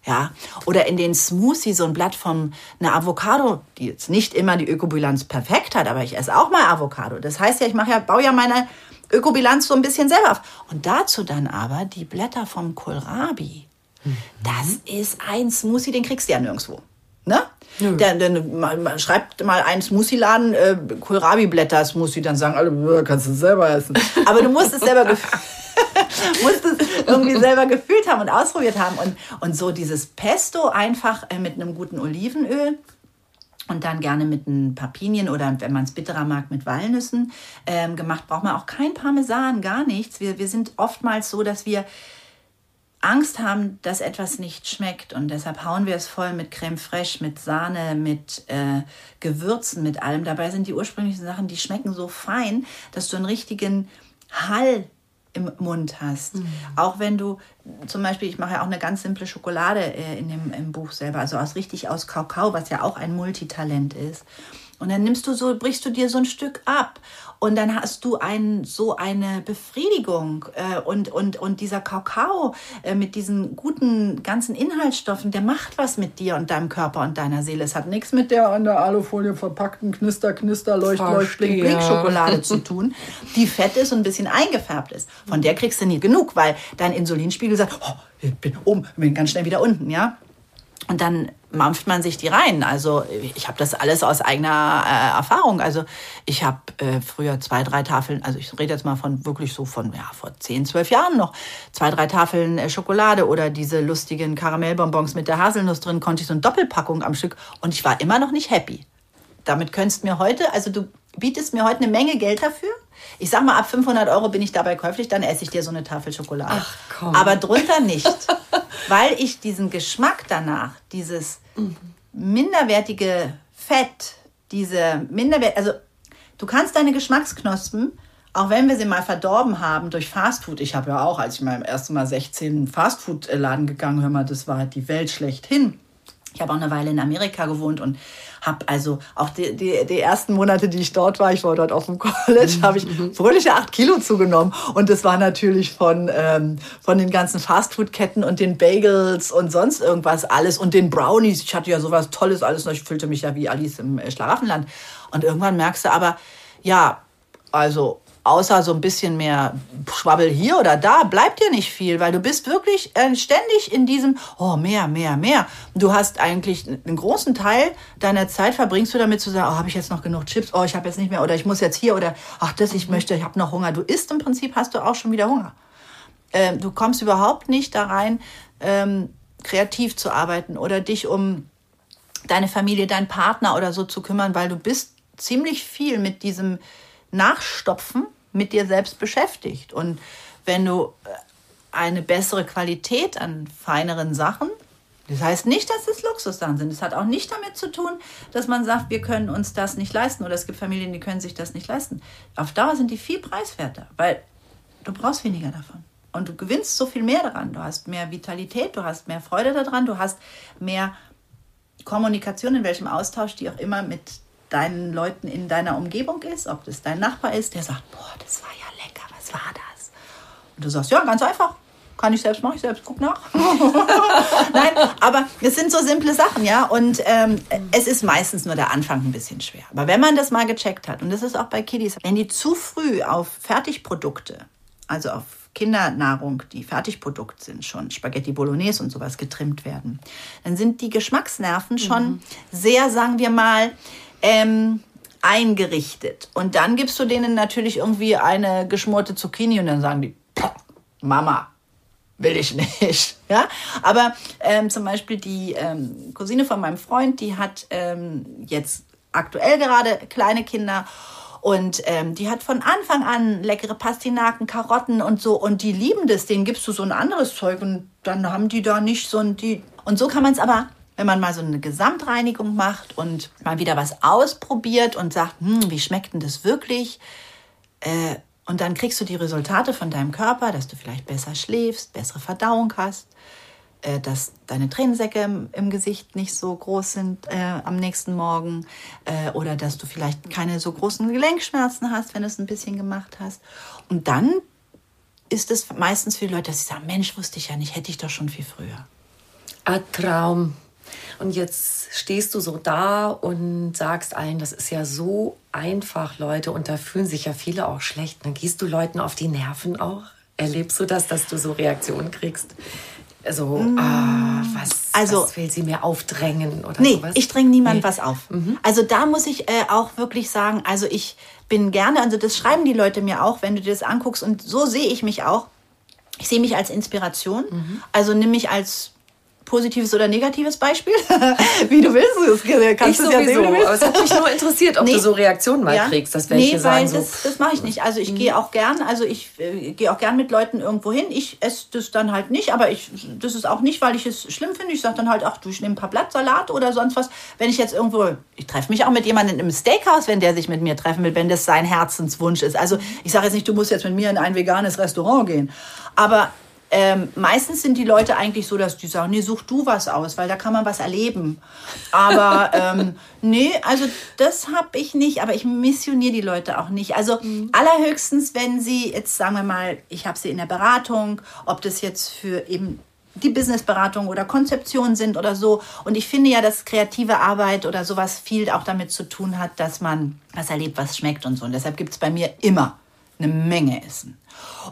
Ja, oder in den Smoothie so ein Blatt von einer Avocado, die jetzt nicht immer die Ökobilanz perfekt hat, aber ich esse auch mal Avocado. Das heißt ja, ich mache ja, baue ja meine Ökobilanz so ein bisschen selber auf. Und dazu dann aber die Blätter vom Kohlrabi. Das ist ein Smoothie, den kriegst du ja nirgendwo. Ne? Der, der, man, man schreibt mal einen Smoothie-Laden, äh, Kohlrabi-Blätter-Smoothie, dann sagen alle, "Äh, kannst du selber essen. Aber du musst es selber musst es irgendwie selber gefühlt haben und ausprobiert haben. Und, und so dieses Pesto einfach äh, mit einem guten Olivenöl und dann gerne mit ein paar Pinien oder wenn man es bitterer mag, mit Walnüssen ähm, gemacht, braucht man auch kein Parmesan, gar nichts. Wir, wir sind oftmals so, dass wir Angst haben, dass etwas nicht schmeckt. Und deshalb hauen wir es voll mit Creme fraiche, mit Sahne, mit äh, Gewürzen, mit allem. Dabei sind die ursprünglichen Sachen, die schmecken so fein, dass du einen richtigen Hall im Mund hast. Auch wenn du zum Beispiel, ich mache ja auch eine ganz simple Schokolade äh, in dem, im Buch selber, also aus richtig aus Kakao, was ja auch ein Multitalent ist. Und dann nimmst du so, brichst du dir so ein Stück ab. Und dann hast du ein, so eine Befriedigung. Äh, und, und, und dieser Kakao äh, mit diesen guten ganzen Inhaltsstoffen, der macht was mit dir und deinem Körper und deiner Seele. Es hat nichts mit der an der Alufolie verpackten Knister, Knister, Leucht, Leucht, Blink, Blink Schokolade zu tun, die fett ist und ein bisschen eingefärbt ist. Von der kriegst du nie genug, weil dein Insulinspiegel sagt, oh, ich bin oben, bin ganz schnell wieder unten, ja. Und dann mampft man sich die rein. Also ich habe das alles aus eigener äh, Erfahrung. Also ich habe äh, früher zwei, drei Tafeln, also ich rede jetzt mal von wirklich so von, ja, vor zehn, zwölf Jahren noch, zwei, drei Tafeln äh, Schokolade oder diese lustigen Karamellbonbons mit der Haselnuss drin, konnte ich so eine Doppelpackung am Stück und ich war immer noch nicht happy. Damit könntest mir heute, also du bietest mir heute eine Menge Geld dafür. Ich sag mal, ab 500 Euro bin ich dabei käuflich, dann esse ich dir so eine Tafel Schokolade. Ach, komm. Aber drunter nicht. weil ich diesen Geschmack danach, dieses minderwertige Fett, diese minderwert, also du kannst deine Geschmacksknospen, auch wenn wir sie mal verdorben haben durch Fastfood, ich habe ja auch, als ich mal im ersten Mal 16 Fastfood-Laden gegangen, hör mal, das war die Welt schlechthin. Ich habe auch eine Weile in Amerika gewohnt und habe also auch die, die, die ersten Monate, die ich dort war, ich war dort auf dem College, habe ich mhm. fröhliche acht Kilo zugenommen. Und das war natürlich von, ähm, von den ganzen Fastfood-Ketten und den Bagels und sonst irgendwas alles und den Brownies. Ich hatte ja sowas Tolles alles noch. Ich fühlte mich ja wie Alice im äh, Schlaraffenland. Und irgendwann merkst du aber, ja, also außer so ein bisschen mehr Schwabbel hier oder da, bleibt dir nicht viel, weil du bist wirklich äh, ständig in diesem, oh, mehr, mehr, mehr. Du hast eigentlich einen großen Teil deiner Zeit verbringst du damit zu sagen, oh, habe ich jetzt noch genug Chips, oh, ich habe jetzt nicht mehr oder ich muss jetzt hier oder ach, das ich möchte, ich habe noch Hunger. Du isst im Prinzip, hast du auch schon wieder Hunger. Ähm, du kommst überhaupt nicht da rein, ähm, kreativ zu arbeiten oder dich um deine Familie, deinen Partner oder so zu kümmern, weil du bist ziemlich viel mit diesem Nachstopfen mit dir selbst beschäftigt. Und wenn du äh, eine bessere Qualität an feineren Sachen, das heißt nicht, dass es Luxussachen sind. Es hat auch nicht damit zu tun, dass man sagt, wir können uns das nicht leisten oder es gibt Familien, die können sich das nicht leisten. Auf Dauer sind die viel preiswerter, weil du brauchst weniger davon. Und du gewinnst so viel mehr daran. Du hast mehr Vitalität, du hast mehr Freude daran, du hast mehr Kommunikation, in welchem Austausch die auch immer mit deinen Leuten in deiner Umgebung ist, ob das dein Nachbar ist, der sagt, boah, das war ja lecker, was war das? Und du sagst, ja, ganz einfach. Kann ich selbst, mache ich selbst, guck nach. Nein, aber es sind so simple Sachen, ja. Und ähm, es ist meistens nur der Anfang ein bisschen schwer. Aber wenn man das mal gecheckt hat, und das ist auch bei Kiddies, wenn die zu früh auf Fertigprodukte, also auf Kindernahrung, die Fertigprodukt sind, schon Spaghetti Bolognese und sowas getrimmt werden, dann sind die Geschmacksnerven schon mhm. sehr, sagen wir mal, ähm, eingerichtet. Und dann gibst du denen natürlich irgendwie eine geschmorte Zucchini und dann sagen die, Mama, will ich nicht. Ja? Aber ähm, zum Beispiel die ähm, Cousine von meinem Freund, die hat ähm, jetzt aktuell gerade kleine Kinder und ähm, die hat von Anfang an leckere Pastinaken, Karotten und so. Und die lieben das. Denen gibst du so ein anderes Zeug und dann haben die da nicht so ein. Die und so kann man es aber wenn man mal so eine Gesamtreinigung macht und mal wieder was ausprobiert und sagt, hm, wie schmeckt denn das wirklich? Äh, und dann kriegst du die Resultate von deinem Körper, dass du vielleicht besser schläfst, bessere Verdauung hast, äh, dass deine Tränensäcke im, im, Gesicht nicht so groß sind äh, am nächsten Morgen äh, oder dass du vielleicht keine so großen Gelenkschmerzen hast, wenn du es ein bisschen gemacht hast. Und dann ist es meistens für die Leute, dass sie sagen, Mensch, wusste ich ja nicht, hätte ich doch schon viel früher. Ein Traum. Und jetzt stehst du so da und sagst allen, das ist ja so einfach, Leute. Und da fühlen sich ja viele auch schlecht. Dann gehst du Leuten auf die Nerven auch. Erlebst du das, dass du so Reaktionen kriegst? Also, mm. ah, was, also, was will sie mir aufdrängen oder nee, sowas? ich dränge niemand nee. was auf. Mhm. Also da muss ich äh, auch wirklich sagen, also ich bin gerne, also das schreiben die Leute mir auch, wenn du dir das anguckst und so sehe ich mich auch. Ich sehe mich als Inspiration, mhm. also nimm mich als positives oder negatives Beispiel? wie du willst. Das kannst ich sowieso, ja sehen, aber es hat mich nur interessiert, ob nee. du so Reaktionen mal ja. kriegst, dass welche nee, sagen das, so, das mache ich nicht. Also ich mhm. gehe auch gern, also ich äh, gehe auch gern mit Leuten irgendwo hin. Ich esse das dann halt nicht, aber ich, das ist auch nicht, weil ich es schlimm finde. Ich sage dann halt, ach du, ich nehme ein paar Blattsalat oder sonst was. Wenn ich jetzt irgendwo, ich treffe mich auch mit jemandem im Steakhouse, wenn der sich mit mir treffen will, wenn das sein Herzenswunsch ist. Also ich sage jetzt nicht, du musst jetzt mit mir in ein veganes Restaurant gehen. Aber ähm, meistens sind die Leute eigentlich so, dass die sagen, nee, such du was aus, weil da kann man was erleben. Aber ähm, nee, also das habe ich nicht, aber ich missioniere die Leute auch nicht. Also mhm. allerhöchstens, wenn sie jetzt sagen wir mal, ich habe sie in der Beratung, ob das jetzt für eben die Businessberatung oder Konzeption sind oder so. Und ich finde ja, dass kreative Arbeit oder sowas viel auch damit zu tun hat, dass man was erlebt, was schmeckt und so. Und deshalb gibt es bei mir immer eine Menge Essen.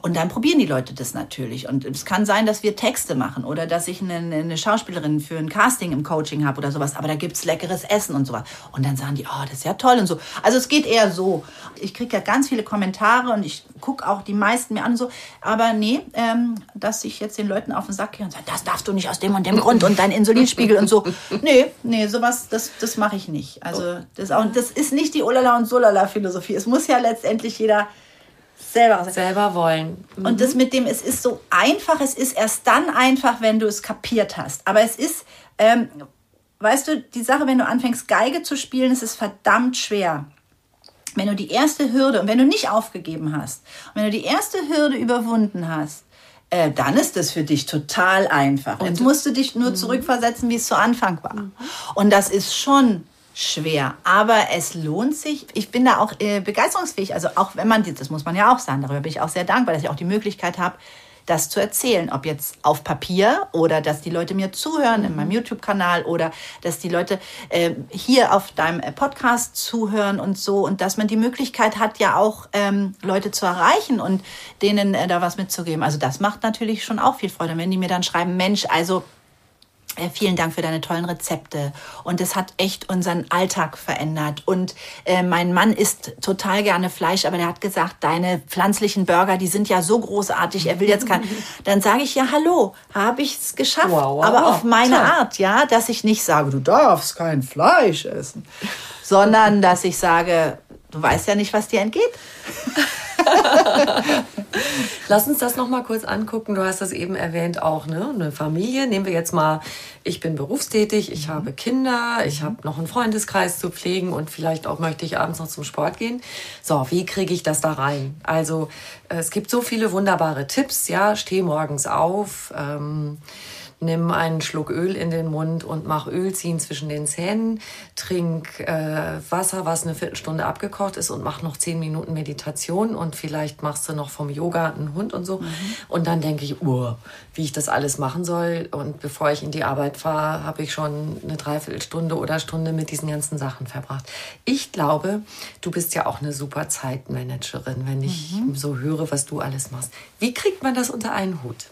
Und dann probieren die Leute das natürlich. Und es kann sein, dass wir Texte machen oder dass ich eine, eine Schauspielerin für ein Casting im Coaching habe oder sowas. Aber da gibt es leckeres Essen und sowas. Und dann sagen die, oh, das ist ja toll und so. Also es geht eher so. Ich kriege ja ganz viele Kommentare und ich gucke auch die meisten mir an und so. Aber nee, ähm, dass ich jetzt den Leuten auf den Sack gehe und sage, das darfst du nicht aus dem und dem Grund und dein Insulinspiegel und so. Nee, nee, sowas, das, das mache ich nicht. Also das, auch, das ist nicht die Olala und Solala Philosophie. Es muss ja letztendlich jeder selber selber wollen. Mhm. Und das mit dem, es ist so einfach, es ist erst dann einfach, wenn du es kapiert hast. Aber es ist, ähm, weißt du, die Sache, wenn du anfängst, Geige zu spielen, ist es verdammt schwer. Wenn du die erste Hürde, und wenn du nicht aufgegeben hast, wenn du die erste Hürde überwunden hast, äh, dann ist das für dich total einfach. Und Jetzt musst du dich nur mhm. zurückversetzen, wie es zu Anfang war. Und das ist schon schwer. Aber es lohnt sich. Ich bin da auch äh, begeisterungsfähig. Also auch wenn man, das muss man ja auch sagen, darüber bin ich auch sehr dankbar, dass ich auch die Möglichkeit habe, das zu erzählen. Ob jetzt auf Papier oder dass die Leute mir zuhören in meinem YouTube-Kanal oder dass die Leute äh, hier auf deinem äh, Podcast zuhören und so. Und dass man die Möglichkeit hat, ja auch ähm, Leute zu erreichen und denen äh, da was mitzugeben. Also das macht natürlich schon auch viel Freude. Und wenn die mir dann schreiben, Mensch, also vielen Dank für deine tollen Rezepte. Und es hat echt unseren Alltag verändert. Und äh, mein Mann isst total gerne Fleisch, aber der hat gesagt, deine pflanzlichen Burger, die sind ja so großartig, er will jetzt kein. Dann sage ich ja, hallo, habe ich es geschafft. Wow, wow, aber wow. auf meine Toll. Art, ja, dass ich nicht sage, du darfst kein Fleisch essen, sondern dass ich sage, du weißt ja nicht, was dir entgeht. Lass uns das noch mal kurz angucken. Du hast das eben erwähnt auch, ne? Eine Familie. Nehmen wir jetzt mal, ich bin berufstätig, ich mhm. habe Kinder, ich habe noch einen Freundeskreis zu pflegen und vielleicht auch möchte ich abends noch zum Sport gehen. So, wie kriege ich das da rein? Also, es gibt so viele wunderbare Tipps, ja. Steh morgens auf. Ähm, nimm einen Schluck Öl in den Mund und mach Öl ziehen zwischen den Zähnen, trink äh, Wasser, was eine Viertelstunde abgekocht ist und mach noch zehn Minuten Meditation und vielleicht machst du noch vom Yoga einen Hund und so. Mhm. Und dann denke ich, uh, wie ich das alles machen soll. Und bevor ich in die Arbeit fahre, habe ich schon eine Dreiviertelstunde oder Stunde mit diesen ganzen Sachen verbracht. Ich glaube, du bist ja auch eine super Zeitmanagerin, wenn ich mhm. so höre, was du alles machst. Wie kriegt man das unter einen Hut?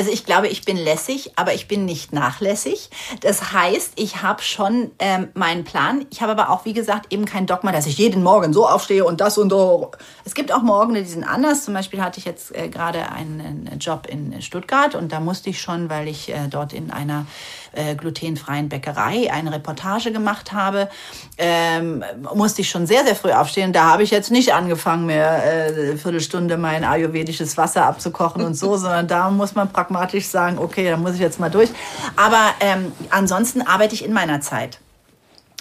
Also ich glaube, ich bin lässig, aber ich bin nicht nachlässig. Das heißt, ich habe schon ähm, meinen Plan. Ich habe aber auch, wie gesagt, eben kein Dogma, dass ich jeden Morgen so aufstehe und das und so. Es gibt auch Morgen, die sind anders. Zum Beispiel hatte ich jetzt äh, gerade einen, Job in Stuttgart und da musste ich schon, weil ich äh, dort in einer äh, glutenfreien Bäckerei eine Reportage gemacht habe, ähm, musste ich schon sehr, sehr früh aufstehen. Da habe ich jetzt nicht angefangen, mehr äh, eine Viertelstunde mein ayurvedisches Wasser abzukochen und so, sondern da muss man pragmatisch sagen, okay, da muss ich jetzt mal durch. Aber ähm, ansonsten arbeite ich in meiner Zeit.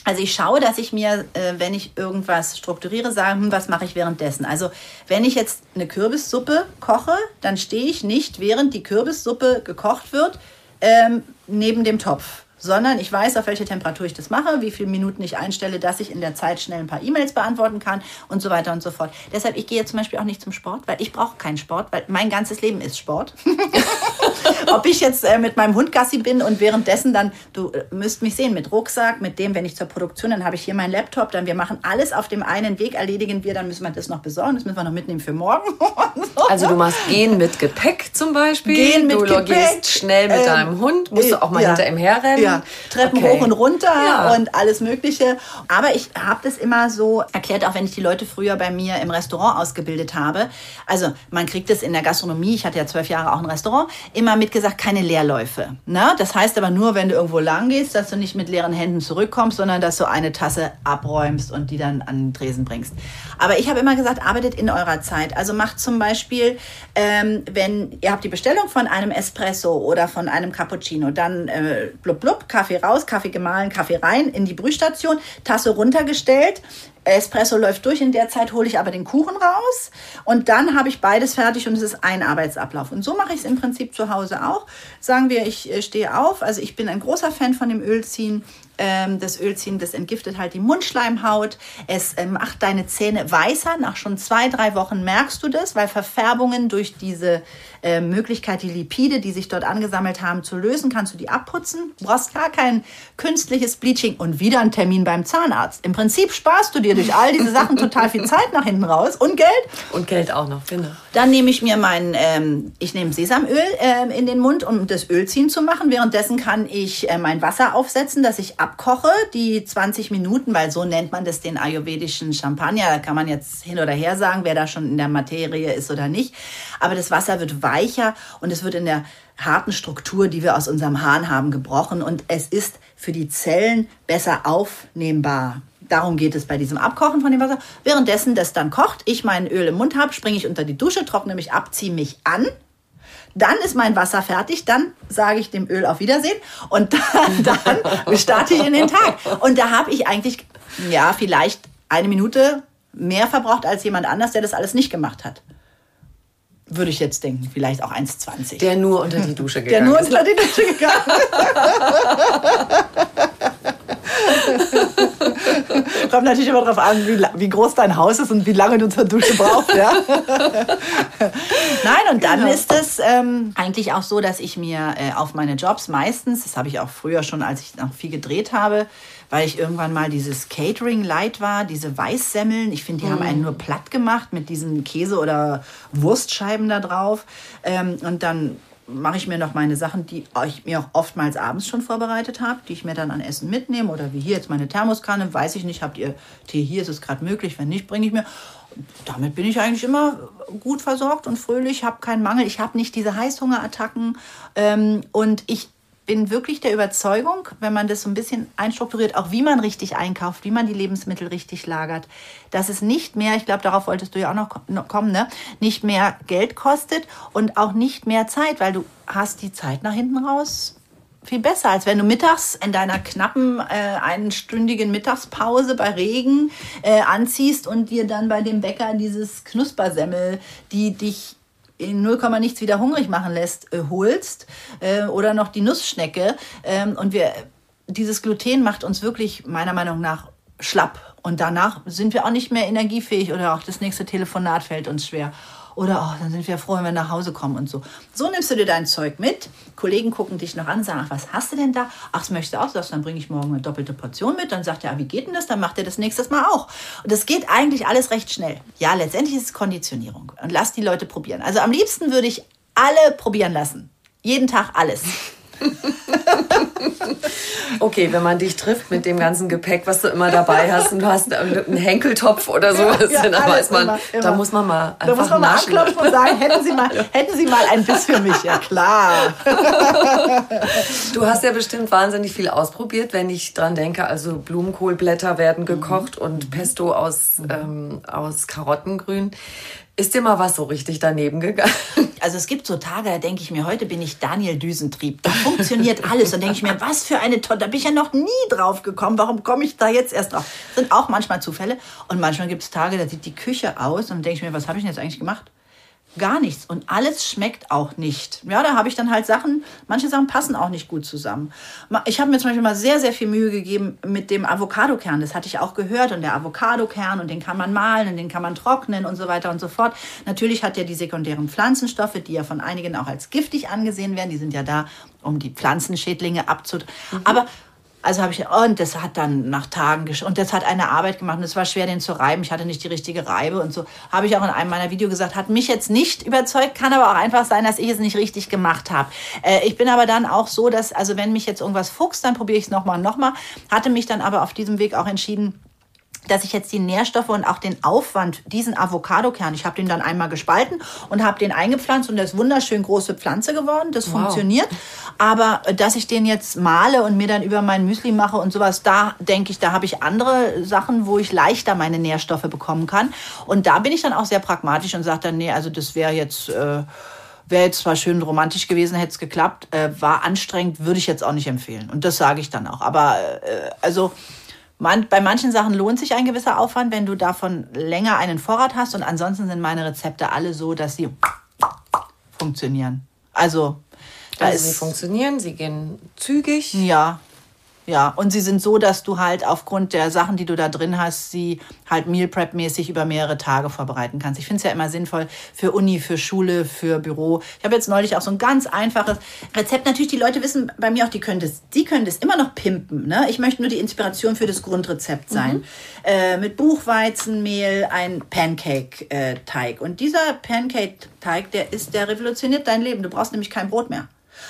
Also ich schaue, dass ich mir, äh, wenn ich irgendwas strukturiere, sage, hm, was mache ich währenddessen. Also wenn ich jetzt eine Kürbissuppe koche, dann stehe ich nicht, während die Kürbissuppe gekocht wird, ähm, neben dem Topf sondern ich weiß, auf welche Temperatur ich das mache, wie viele Minuten ich einstelle, dass ich in der Zeit schnell ein paar E-Mails beantworten kann und so weiter und so fort. Deshalb, ich gehe zum Beispiel auch nicht zum Sport, weil ich brauche keinen Sport, weil mein ganzes Leben ist Sport. Ob ich jetzt äh, mit meinem Hund Gassi bin und währenddessen dann, du äh, müsst mich sehen, mit Rucksack, mit dem, wenn ich zur Produktion, dann habe ich hier meinen Laptop, dann wir machen alles auf dem einen Weg, erledigen wir, dann müssen wir das noch besorgen, das müssen wir noch mitnehmen für morgen. so. Also du machst Gehen mit Gepäck zum Beispiel. Gehen mit du Gepäck. schnell mit ähm, deinem Hund, musst du auch mal ja. hinter ihm herrennen. Ja ja. Treppen okay. hoch und runter ja. und alles Mögliche. Aber ich habe das immer so erklärt, auch wenn ich die Leute früher bei mir im Restaurant ausgebildet habe. Also man kriegt es in der Gastronomie, ich hatte ja zwölf Jahre auch ein Restaurant, immer mitgesagt, keine Leerläufe. Ne? Das heißt aber nur, wenn du irgendwo lang gehst, dass du nicht mit leeren Händen zurückkommst, sondern dass du eine Tasse abräumst und die dann an den Tresen bringst. Aber ich habe immer gesagt, arbeitet in eurer Zeit. Also macht zum Beispiel, ähm, wenn ihr habt die Bestellung von einem Espresso oder von einem Cappuccino, dann äh, blub blub, Kaffee raus, Kaffee gemahlen, Kaffee rein in die Brühstation, Tasse runtergestellt, Espresso läuft durch, in der Zeit hole ich aber den Kuchen raus und dann habe ich beides fertig und es ist ein Arbeitsablauf. Und so mache ich es im Prinzip zu Hause auch. Sagen wir, ich äh, stehe auf, also ich bin ein großer Fan von dem Ölziehen. Ähm, das Ölziehen, das entgiftet halt die Mundschleimhaut. Es ähm, macht deine Zähne weißer. Nach schon zwei, drei Wochen merkst du das, weil Verfärbungen durch diese äh, Möglichkeit, die Lipide, die sich dort angesammelt haben, zu lösen, kannst du die abputzen. Du brauchst gar kein künstliches Bleaching und wieder einen Termin beim Zahnarzt. Im Prinzip sparst du dir durch all diese Sachen total viel Zeit nach hinten raus und Geld. Und Geld auch noch, genau. Dann nehme ich mir mein, ähm, ich nehme Sesamöl ähm, in den Mund, um das Ölziehen zu machen. Währenddessen kann ich äh, mein Wasser aufsetzen, das ich abkoche, die 20 Minuten, weil so nennt man das den ayurvedischen Champagner. Da kann man jetzt hin oder her sagen, wer da schon in der Materie ist oder nicht. Aber das Wasser wird weicher und es wird in der harten Struktur, die wir aus unserem Hahn haben, gebrochen und es ist für die Zellen besser aufnehmbar. Darum geht es bei diesem Abkochen von dem Wasser. Währenddessen das dann kocht, ich mein Öl im Mund habe, springe ich unter die Dusche, trockne mich ab, ziehe mich an. Dann ist mein Wasser fertig, dann sage ich dem Öl auf Wiedersehen und dann, dann starte ich in den Tag. Und da habe ich eigentlich, ja, vielleicht eine Minute mehr verbraucht als jemand anders, der das alles nicht gemacht hat. Würde ich jetzt denken, vielleicht auch 1,20. Der nur unter die Dusche Der gegangen nur ist. unter die Dusche gegangen ist. Kommt natürlich immer darauf an, wie, wie groß dein Haus ist und wie lange du zur Dusche brauchst. Ja? Nein, und dann ist es ähm, eigentlich auch so, dass ich mir äh, auf meine Jobs meistens, das habe ich auch früher schon, als ich noch viel gedreht habe, weil ich irgendwann mal dieses Catering Light war, diese Weißsemmeln. Ich finde, die haben einen nur platt gemacht mit diesen Käse- oder Wurstscheiben da drauf. Ähm, und dann mache ich mir noch meine Sachen, die ich mir auch oftmals abends schon vorbereitet habe, die ich mir dann an Essen mitnehme. Oder wie hier jetzt meine Thermoskanne, weiß ich nicht, habt ihr Tee hier, ist es gerade möglich, wenn nicht, bringe ich mir. Damit bin ich eigentlich immer gut versorgt und fröhlich, habe keinen Mangel, ich habe nicht diese Heißhungerattacken ähm, und ich bin wirklich der Überzeugung, wenn man das so ein bisschen einstrukturiert, auch wie man richtig einkauft, wie man die Lebensmittel richtig lagert, dass es nicht mehr, ich glaube, darauf wolltest du ja auch noch ko- noch kommen, ne, nicht mehr Geld kostet und auch nicht mehr Zeit, weil du hast die Zeit nach hinten raus viel besser, als wenn du mittags in deiner knappen äh, einstündigen Mittagspause bei Regen äh, anziehst und dir dann bei dem Bäcker dieses Knuspersemmel, die dich in 0, nichts wieder hungrig machen lässt, äh, holst äh, oder noch die Nussschnecke. Ähm, und wir, dieses Gluten macht uns wirklich meiner Meinung nach schlapp. Und danach sind wir auch nicht mehr energiefähig oder auch das nächste Telefonat fällt uns schwer. Oder oh, dann sind wir froh, wenn wir nach Hause kommen und so. So nimmst du dir dein Zeug mit. Kollegen gucken dich noch an, sagen, ach, was hast du denn da? Ach, das möchtest du auch? Sagst, dann bringe ich morgen eine doppelte Portion mit. Dann sagt er, ah, wie geht denn das? Dann macht er das nächstes Mal auch. Und das geht eigentlich alles recht schnell. Ja, letztendlich ist es Konditionierung. Und lass die Leute probieren. Also am liebsten würde ich alle probieren lassen. Jeden Tag alles. Okay, wenn man dich trifft mit dem ganzen Gepäck, was du immer dabei hast, und du hast einen Henkeltopf oder sowas, Ja, dann alles weiß man, immer, immer. da muss man mal einfach Da muss man mal naschen. anklopfen und sagen, hätten Sie mal, hätten Sie mal ein Biss für mich. Ja, klar. Du hast ja bestimmt wahnsinnig viel ausprobiert, wenn ich dran denke. Also Blumenkohlblätter werden gekocht und Pesto aus, ähm, aus Karottengrün. Ist dir mal was so richtig daneben gegangen? Also es gibt so Tage, da denke ich mir, heute bin ich Daniel Düsentrieb. Da funktioniert alles. Und denke ich mir, was für eine tolle, da bin ich ja noch nie drauf gekommen. Warum komme ich da jetzt erst drauf? Sind auch manchmal Zufälle. Und manchmal gibt es Tage, da sieht die Küche aus und dann denke ich mir, was habe ich denn jetzt eigentlich gemacht? Gar nichts. Und alles schmeckt auch nicht. Ja, da habe ich dann halt Sachen, manche Sachen passen auch nicht gut zusammen. Ich habe mir zum Beispiel mal sehr, sehr viel Mühe gegeben mit dem Avocadokern. Das hatte ich auch gehört. Und der Avocadokern, und den kann man mahlen und den kann man trocknen und so weiter und so fort. Natürlich hat er die sekundären Pflanzenstoffe, die ja von einigen auch als giftig angesehen werden. Die sind ja da, um die Pflanzenschädlinge abzut. Aber also habe ich, und das hat dann nach Tagen gesch und das hat eine Arbeit gemacht und es war schwer, den zu reiben. Ich hatte nicht die richtige Reibe und so. Habe ich auch in einem meiner Videos gesagt, hat mich jetzt nicht überzeugt, kann aber auch einfach sein, dass ich es nicht richtig gemacht habe. Äh, ich bin aber dann auch so, dass, also wenn mich jetzt irgendwas fuchst, dann probiere ich es nochmal und nochmal. Hatte mich dann aber auf diesem Weg auch entschieden, dass ich jetzt die Nährstoffe und auch den Aufwand, diesen Avocadokern, ich habe den dann einmal gespalten und habe den eingepflanzt und der ist wunderschön große Pflanze geworden. Das wow. funktioniert. Aber äh, dass ich den jetzt male und mir dann über mein Müsli mache und sowas, da denke ich, da habe ich andere Sachen, wo ich leichter meine Nährstoffe bekommen kann. Und da bin ich dann auch sehr pragmatisch und sage dann, nee, also das wäre jetzt... Äh, Wäre jetzt zwar schön romantisch gewesen, hätte es geklappt, äh, war anstrengend, würde ich jetzt auch nicht empfehlen. Und das sage ich dann auch. Aber äh, also man, bei manchen Sachen lohnt sich ein gewisser Aufwand, wenn du davon länger einen Vorrat hast. Und ansonsten sind meine Rezepte alle so, dass sie funktionieren. Also, also sie funktionieren, sie gehen zügig. Ja, ja, und sie sind so, dass du halt aufgrund der Sachen, die du da drin hast, sie halt Meal Prep mäßig über mehrere Tage vorbereiten kannst. Ich finde es ja immer sinnvoll für Uni, für Schule, für Büro. Ich habe jetzt neulich auch so ein ganz einfaches Rezept. Natürlich, die Leute wissen bei mir auch, die können das, die können das immer noch pimpen. Ne? Ich möchte nur die Inspiration für das Grundrezept sein. Mhm. Äh, mit Buchweizenmehl, ein Pancake-Teig. Und dieser Pancake-Teig, der ist, der revolutioniert dein Leben. Du brauchst nämlich kein Brot mehr.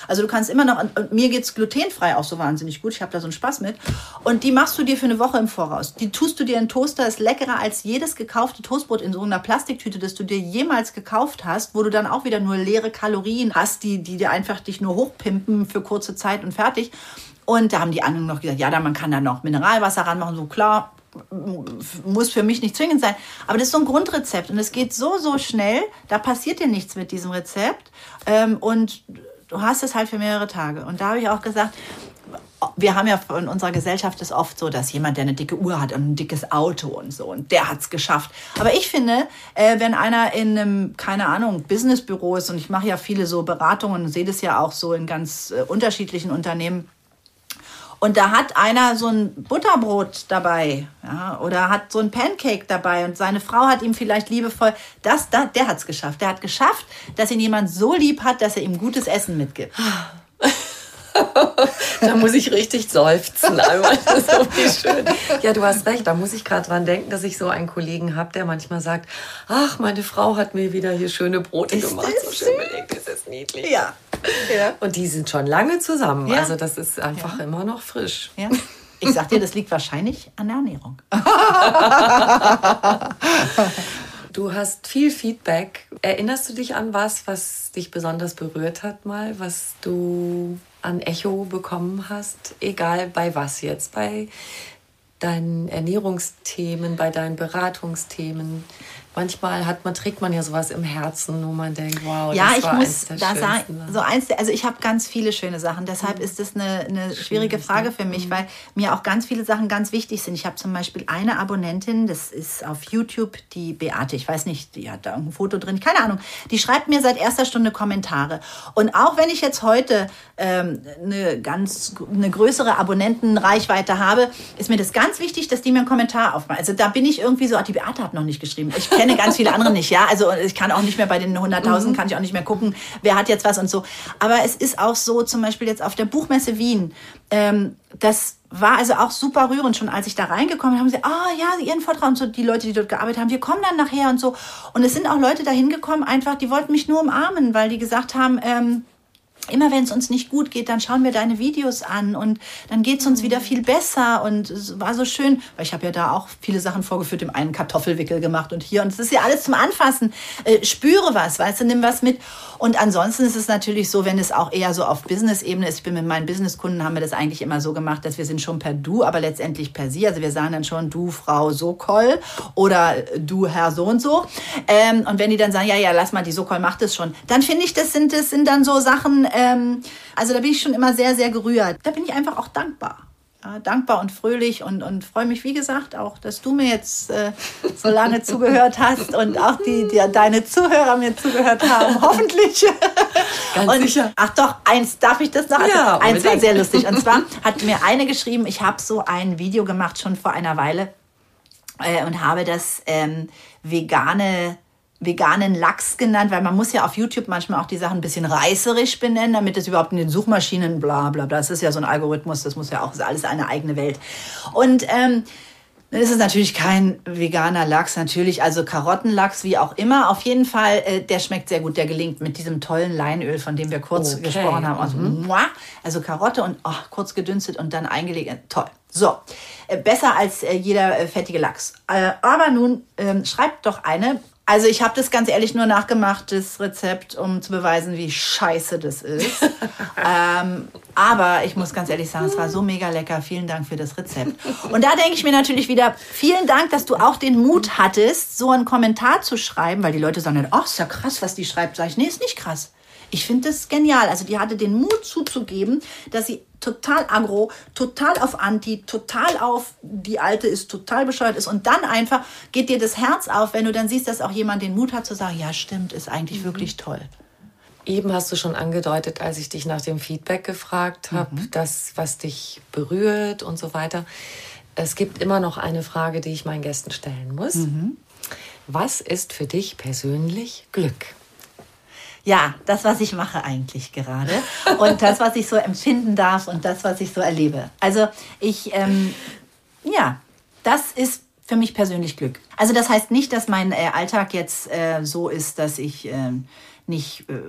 Also du kannst immer noch, und mir geht's glutenfrei auch so wahnsinnig gut. Ich habe da so einen Spaß mit. Und die machst du dir für eine Woche im Voraus. Die tust du dir in Toaster, ist leckerer als jedes gekaufte Toastbrot in so einer Plastiktüte, das du dir jemals gekauft hast, wo du dann auch wieder nur leere Kalorien hast, die, die dir einfach dich nur hochpimpen für kurze Zeit und fertig. Und da haben die anderen noch gesagt, ja, da man kann da noch Mineralwasser ranmachen. So klar, muss für mich nicht zwingend sein. Aber das ist so ein Grundrezept und es geht so, so schnell. Da passiert dir nichts mit diesem Rezept. Ähm, und du hast es halt für mehrere Tage. Und da habe ich auch gesagt, wir haben ja in unserer Gesellschaft es oft so, dass jemand, der eine dicke Uhr hat und ein dickes Auto und so, und der hat es geschafft. Aber ich finde, äh, wenn einer in einem, keine Ahnung, Businessbüro ist, und ich mache ja viele so Beratungen und sehe das ja auch so in ganz äh, unterschiedlichen Unternehmen, und da hat einer so ein Butterbrot dabei ja, oder hat so ein Pancake dabei und seine Frau hat ihm vielleicht liebevoll, das, da, der hat es geschafft. Der hat geschafft, dass ihn jemand so lieb hat, dass er ihm gutes Essen mitgibt. da muss ich richtig seufzen. Einmal. so wie schön. Ja, du hast recht. Da muss ich gerade dran denken, dass ich so einen Kollegen habe, der manchmal sagt: Ach, meine Frau hat mir wieder hier schöne Brote ist gemacht. So schön belegt, ist das niedlich. Ja. Ja. Und die sind schon lange zusammen. Ja. Also, das ist einfach ja. immer noch frisch. Ja. Ich sag dir, das liegt wahrscheinlich an der Ernährung. Du hast viel Feedback. Erinnerst du dich an was, was dich besonders berührt hat mal, was du an Echo bekommen hast, egal bei was jetzt, bei deinen Ernährungsthemen, bei deinen Beratungsthemen, manchmal hat man, trägt man ja sowas im Herzen, wo man denkt, wow, ja, das war ich muss da sagen, so eins, der, also ich habe ganz viele schöne Sachen. Deshalb mhm. ist das eine, eine schwierige Frage für mich, mhm. weil mir auch ganz viele Sachen ganz wichtig sind. Ich habe zum Beispiel eine Abonnentin, das ist auf YouTube die Beate. Ich weiß nicht, die hat da ein Foto drin, keine Ahnung. Die schreibt mir seit erster Stunde Kommentare. Und auch wenn ich jetzt heute ähm, eine ganz eine größere Abonnentenreichweite habe, ist mir das ganz wichtig, dass die mir einen Kommentar aufmachen. Also da bin ich irgendwie so, ach, die Beate hat noch nicht geschrieben. Ich kenne ganz viele andere nicht, ja. Also ich kann auch nicht mehr bei den 100.000, mhm. kann ich auch nicht mehr gucken, wer hat jetzt was und so. Aber es ist auch so, zum Beispiel jetzt auf der Buchmesse Wien, ähm, das war also auch super rührend. Schon als ich da reingekommen bin, haben sie, ah oh, ja, ihren Vortrag und so, die Leute, die dort gearbeitet haben, wir kommen dann nachher und so. Und es sind auch Leute da hingekommen, einfach, die wollten mich nur umarmen, weil die gesagt haben, ähm, immer wenn es uns nicht gut geht, dann schauen wir deine Videos an und dann geht es uns wieder viel besser und es war so schön, weil ich habe ja da auch viele Sachen vorgeführt, im einen Kartoffelwickel gemacht und hier und es ist ja alles zum Anfassen. Äh, spüre was, weißt du, nimm was mit. Und ansonsten ist es natürlich so, wenn es auch eher so auf Business-Ebene ist, ich bin mit meinen Businesskunden, haben wir das eigentlich immer so gemacht, dass wir sind schon per Du, aber letztendlich per Sie. Also wir sagen dann schon du, Frau Sokol oder du, Herr so und so. Ähm, und wenn die dann sagen, ja, ja, lass mal, die Sokol macht es schon, dann finde ich, das sind, das sind dann so Sachen, ähm, also da bin ich schon immer sehr, sehr gerührt. Da bin ich einfach auch dankbar. Ja, dankbar und fröhlich und, und freue mich, wie gesagt, auch, dass du mir jetzt äh, so lange zugehört hast und auch die, die, deine Zuhörer mir zugehört haben, hoffentlich. Ganz und, sicher. Ach doch, eins darf ich das noch? Also, ja, eins war sehr lustig. Und zwar hat mir eine geschrieben, ich habe so ein Video gemacht schon vor einer Weile äh, und habe das ähm, vegane veganen Lachs genannt, weil man muss ja auf YouTube manchmal auch die Sachen ein bisschen reißerisch benennen, damit es überhaupt in den Suchmaschinen bla bla bla. Das ist ja so ein Algorithmus, das muss ja auch, ist alles eine eigene Welt. Und ähm, Dann ist es natürlich kein veganer Lachs, natürlich, also Karottenlachs, wie auch immer. Auf jeden Fall, äh, der schmeckt sehr gut, der gelingt mit diesem tollen Leinöl, von dem wir kurz Okay. gesprochen haben. Also, muah, also Karotte und oh, kurz gedünstet und dann eingelegt. Toll. So, äh, besser als äh, jeder äh, fettige Lachs. Äh, aber nun ähm, schreibt doch eine. Also ich habe das ganz ehrlich nur nachgemacht, das Rezept, um zu beweisen, wie scheiße das ist. ähm, aber ich muss ganz ehrlich sagen, es war so mega lecker. Vielen Dank für das Rezept. Und da denke ich mir natürlich wieder, vielen Dank, dass du auch den Mut hattest, so einen Kommentar zu schreiben, weil die Leute sagen dann, ach, ist ja krass, was die schreibt. Sag ich, nee, ist nicht krass. Ich finde das genial. Also die hatte den Mut zuzugeben, dass sie total agro, total auf Anti, total auf die Alte ist total bescheuert ist. Und dann einfach geht dir das Herz auf, wenn du dann siehst, dass auch jemand den Mut hat zu sagen, ja stimmt, ist eigentlich wirklich toll. Eben hast du schon angedeutet, als ich dich nach dem Feedback gefragt habe, das, was dich berührt und so weiter. Es gibt immer noch eine Frage, die ich meinen Gästen stellen muss. Was ist für dich persönlich Glück? Ja, das, was ich mache eigentlich gerade. Und das, was ich so empfinden darf und das, was ich so erlebe. Also ich, ähm, ja, das ist für mich persönlich Glück. Also das heißt nicht, dass mein äh, Alltag jetzt äh, so ist, dass ich ähm, nicht äh,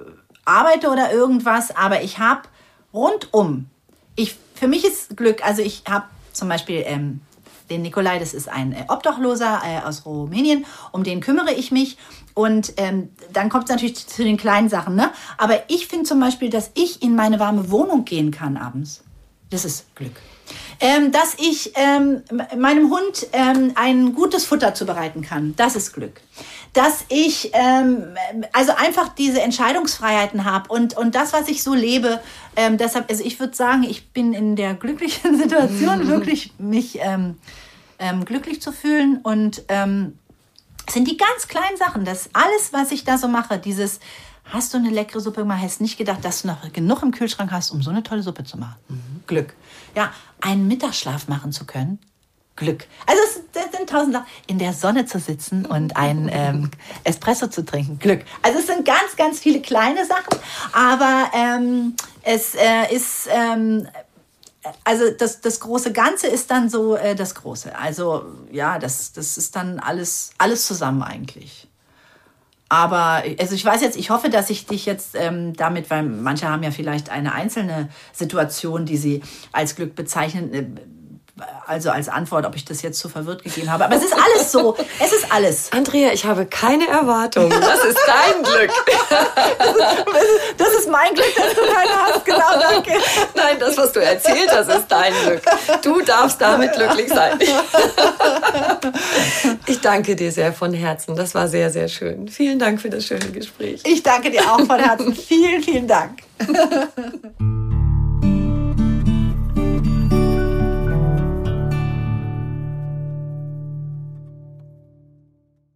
arbeite oder irgendwas, aber ich habe rundum, ich, für mich ist Glück, also ich habe zum Beispiel ähm, den Nikolai, das ist ein äh, Obdachloser äh, aus Rumänien, um den kümmere ich mich. Und ähm, dann kommt es natürlich zu den kleinen Sachen. Ne? Aber ich finde zum Beispiel, dass ich in meine warme Wohnung gehen kann abends. Das ist Glück. Ähm, dass ich ähm, meinem Hund ähm, ein gutes Futter zubereiten kann. Das ist Glück. Dass ich ähm, also einfach diese Entscheidungsfreiheiten habe und, und das, was ich so lebe. Ähm, deshalb, also ich würde sagen, ich bin in der glücklichen Situation, wirklich mich ähm, glücklich zu fühlen und ähm, sind die ganz kleinen Sachen. Das alles, was ich da so mache, dieses Hast du eine leckere Suppe gemacht? Hast nicht gedacht, dass du noch genug im Kühlschrank hast, um so eine tolle Suppe zu machen? Glück. Ja, einen Mittagsschlaf machen zu können. Glück. Also es sind tausend Sachen. In der Sonne zu sitzen und ein ähm, Espresso zu trinken. Glück. Also es sind ganz, ganz viele kleine Sachen, aber ähm, es äh, ist ähm, also das, das große Ganze ist dann so äh, das Große. Also ja, das, das ist dann alles, alles zusammen eigentlich. Aber also ich weiß jetzt, ich hoffe, dass ich dich jetzt ähm, damit, weil manche haben ja vielleicht eine einzelne Situation, die sie als Glück bezeichnen, äh, also als Antwort, ob ich das jetzt zu verwirrt gegeben habe. Aber es ist alles so. Es ist alles. Andrea, ich habe keine Erwartung. Das ist dein Glück. Das ist mein Glück, dass du keine hast. Genau, danke. Nein, das, was du erzählt hast, ist dein Glück. Du darfst damit glücklich sein. Ich danke dir sehr von Herzen. Das war sehr, sehr schön. Vielen Dank für das schöne Gespräch. Ich danke dir auch von Herzen. Vielen, vielen Dank.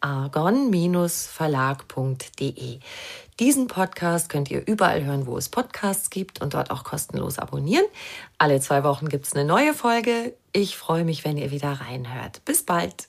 argon-verlag.de. Diesen Podcast könnt ihr überall hören, wo es Podcasts gibt und dort auch kostenlos abonnieren. Alle zwei Wochen gibt es eine neue Folge. Ich freue mich, wenn ihr wieder reinhört. Bis bald.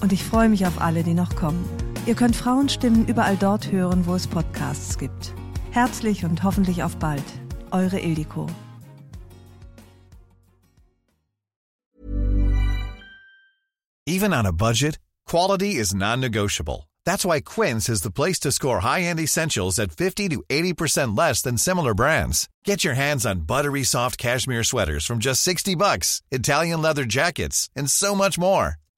Und ich freue mich auf alle, die noch kommen. Ihr könnt Frauenstimmen überall dort hören, wo es Podcasts gibt. Herzlich und hoffentlich auf bald. Eure Ildiko. Even on a budget, quality is non-negotiable. That's why Quince is the place to score high-end essentials at 50 to 80% less than similar brands. Get your hands on buttery soft cashmere sweaters from just 60 bucks, Italian leather jackets, and so much more.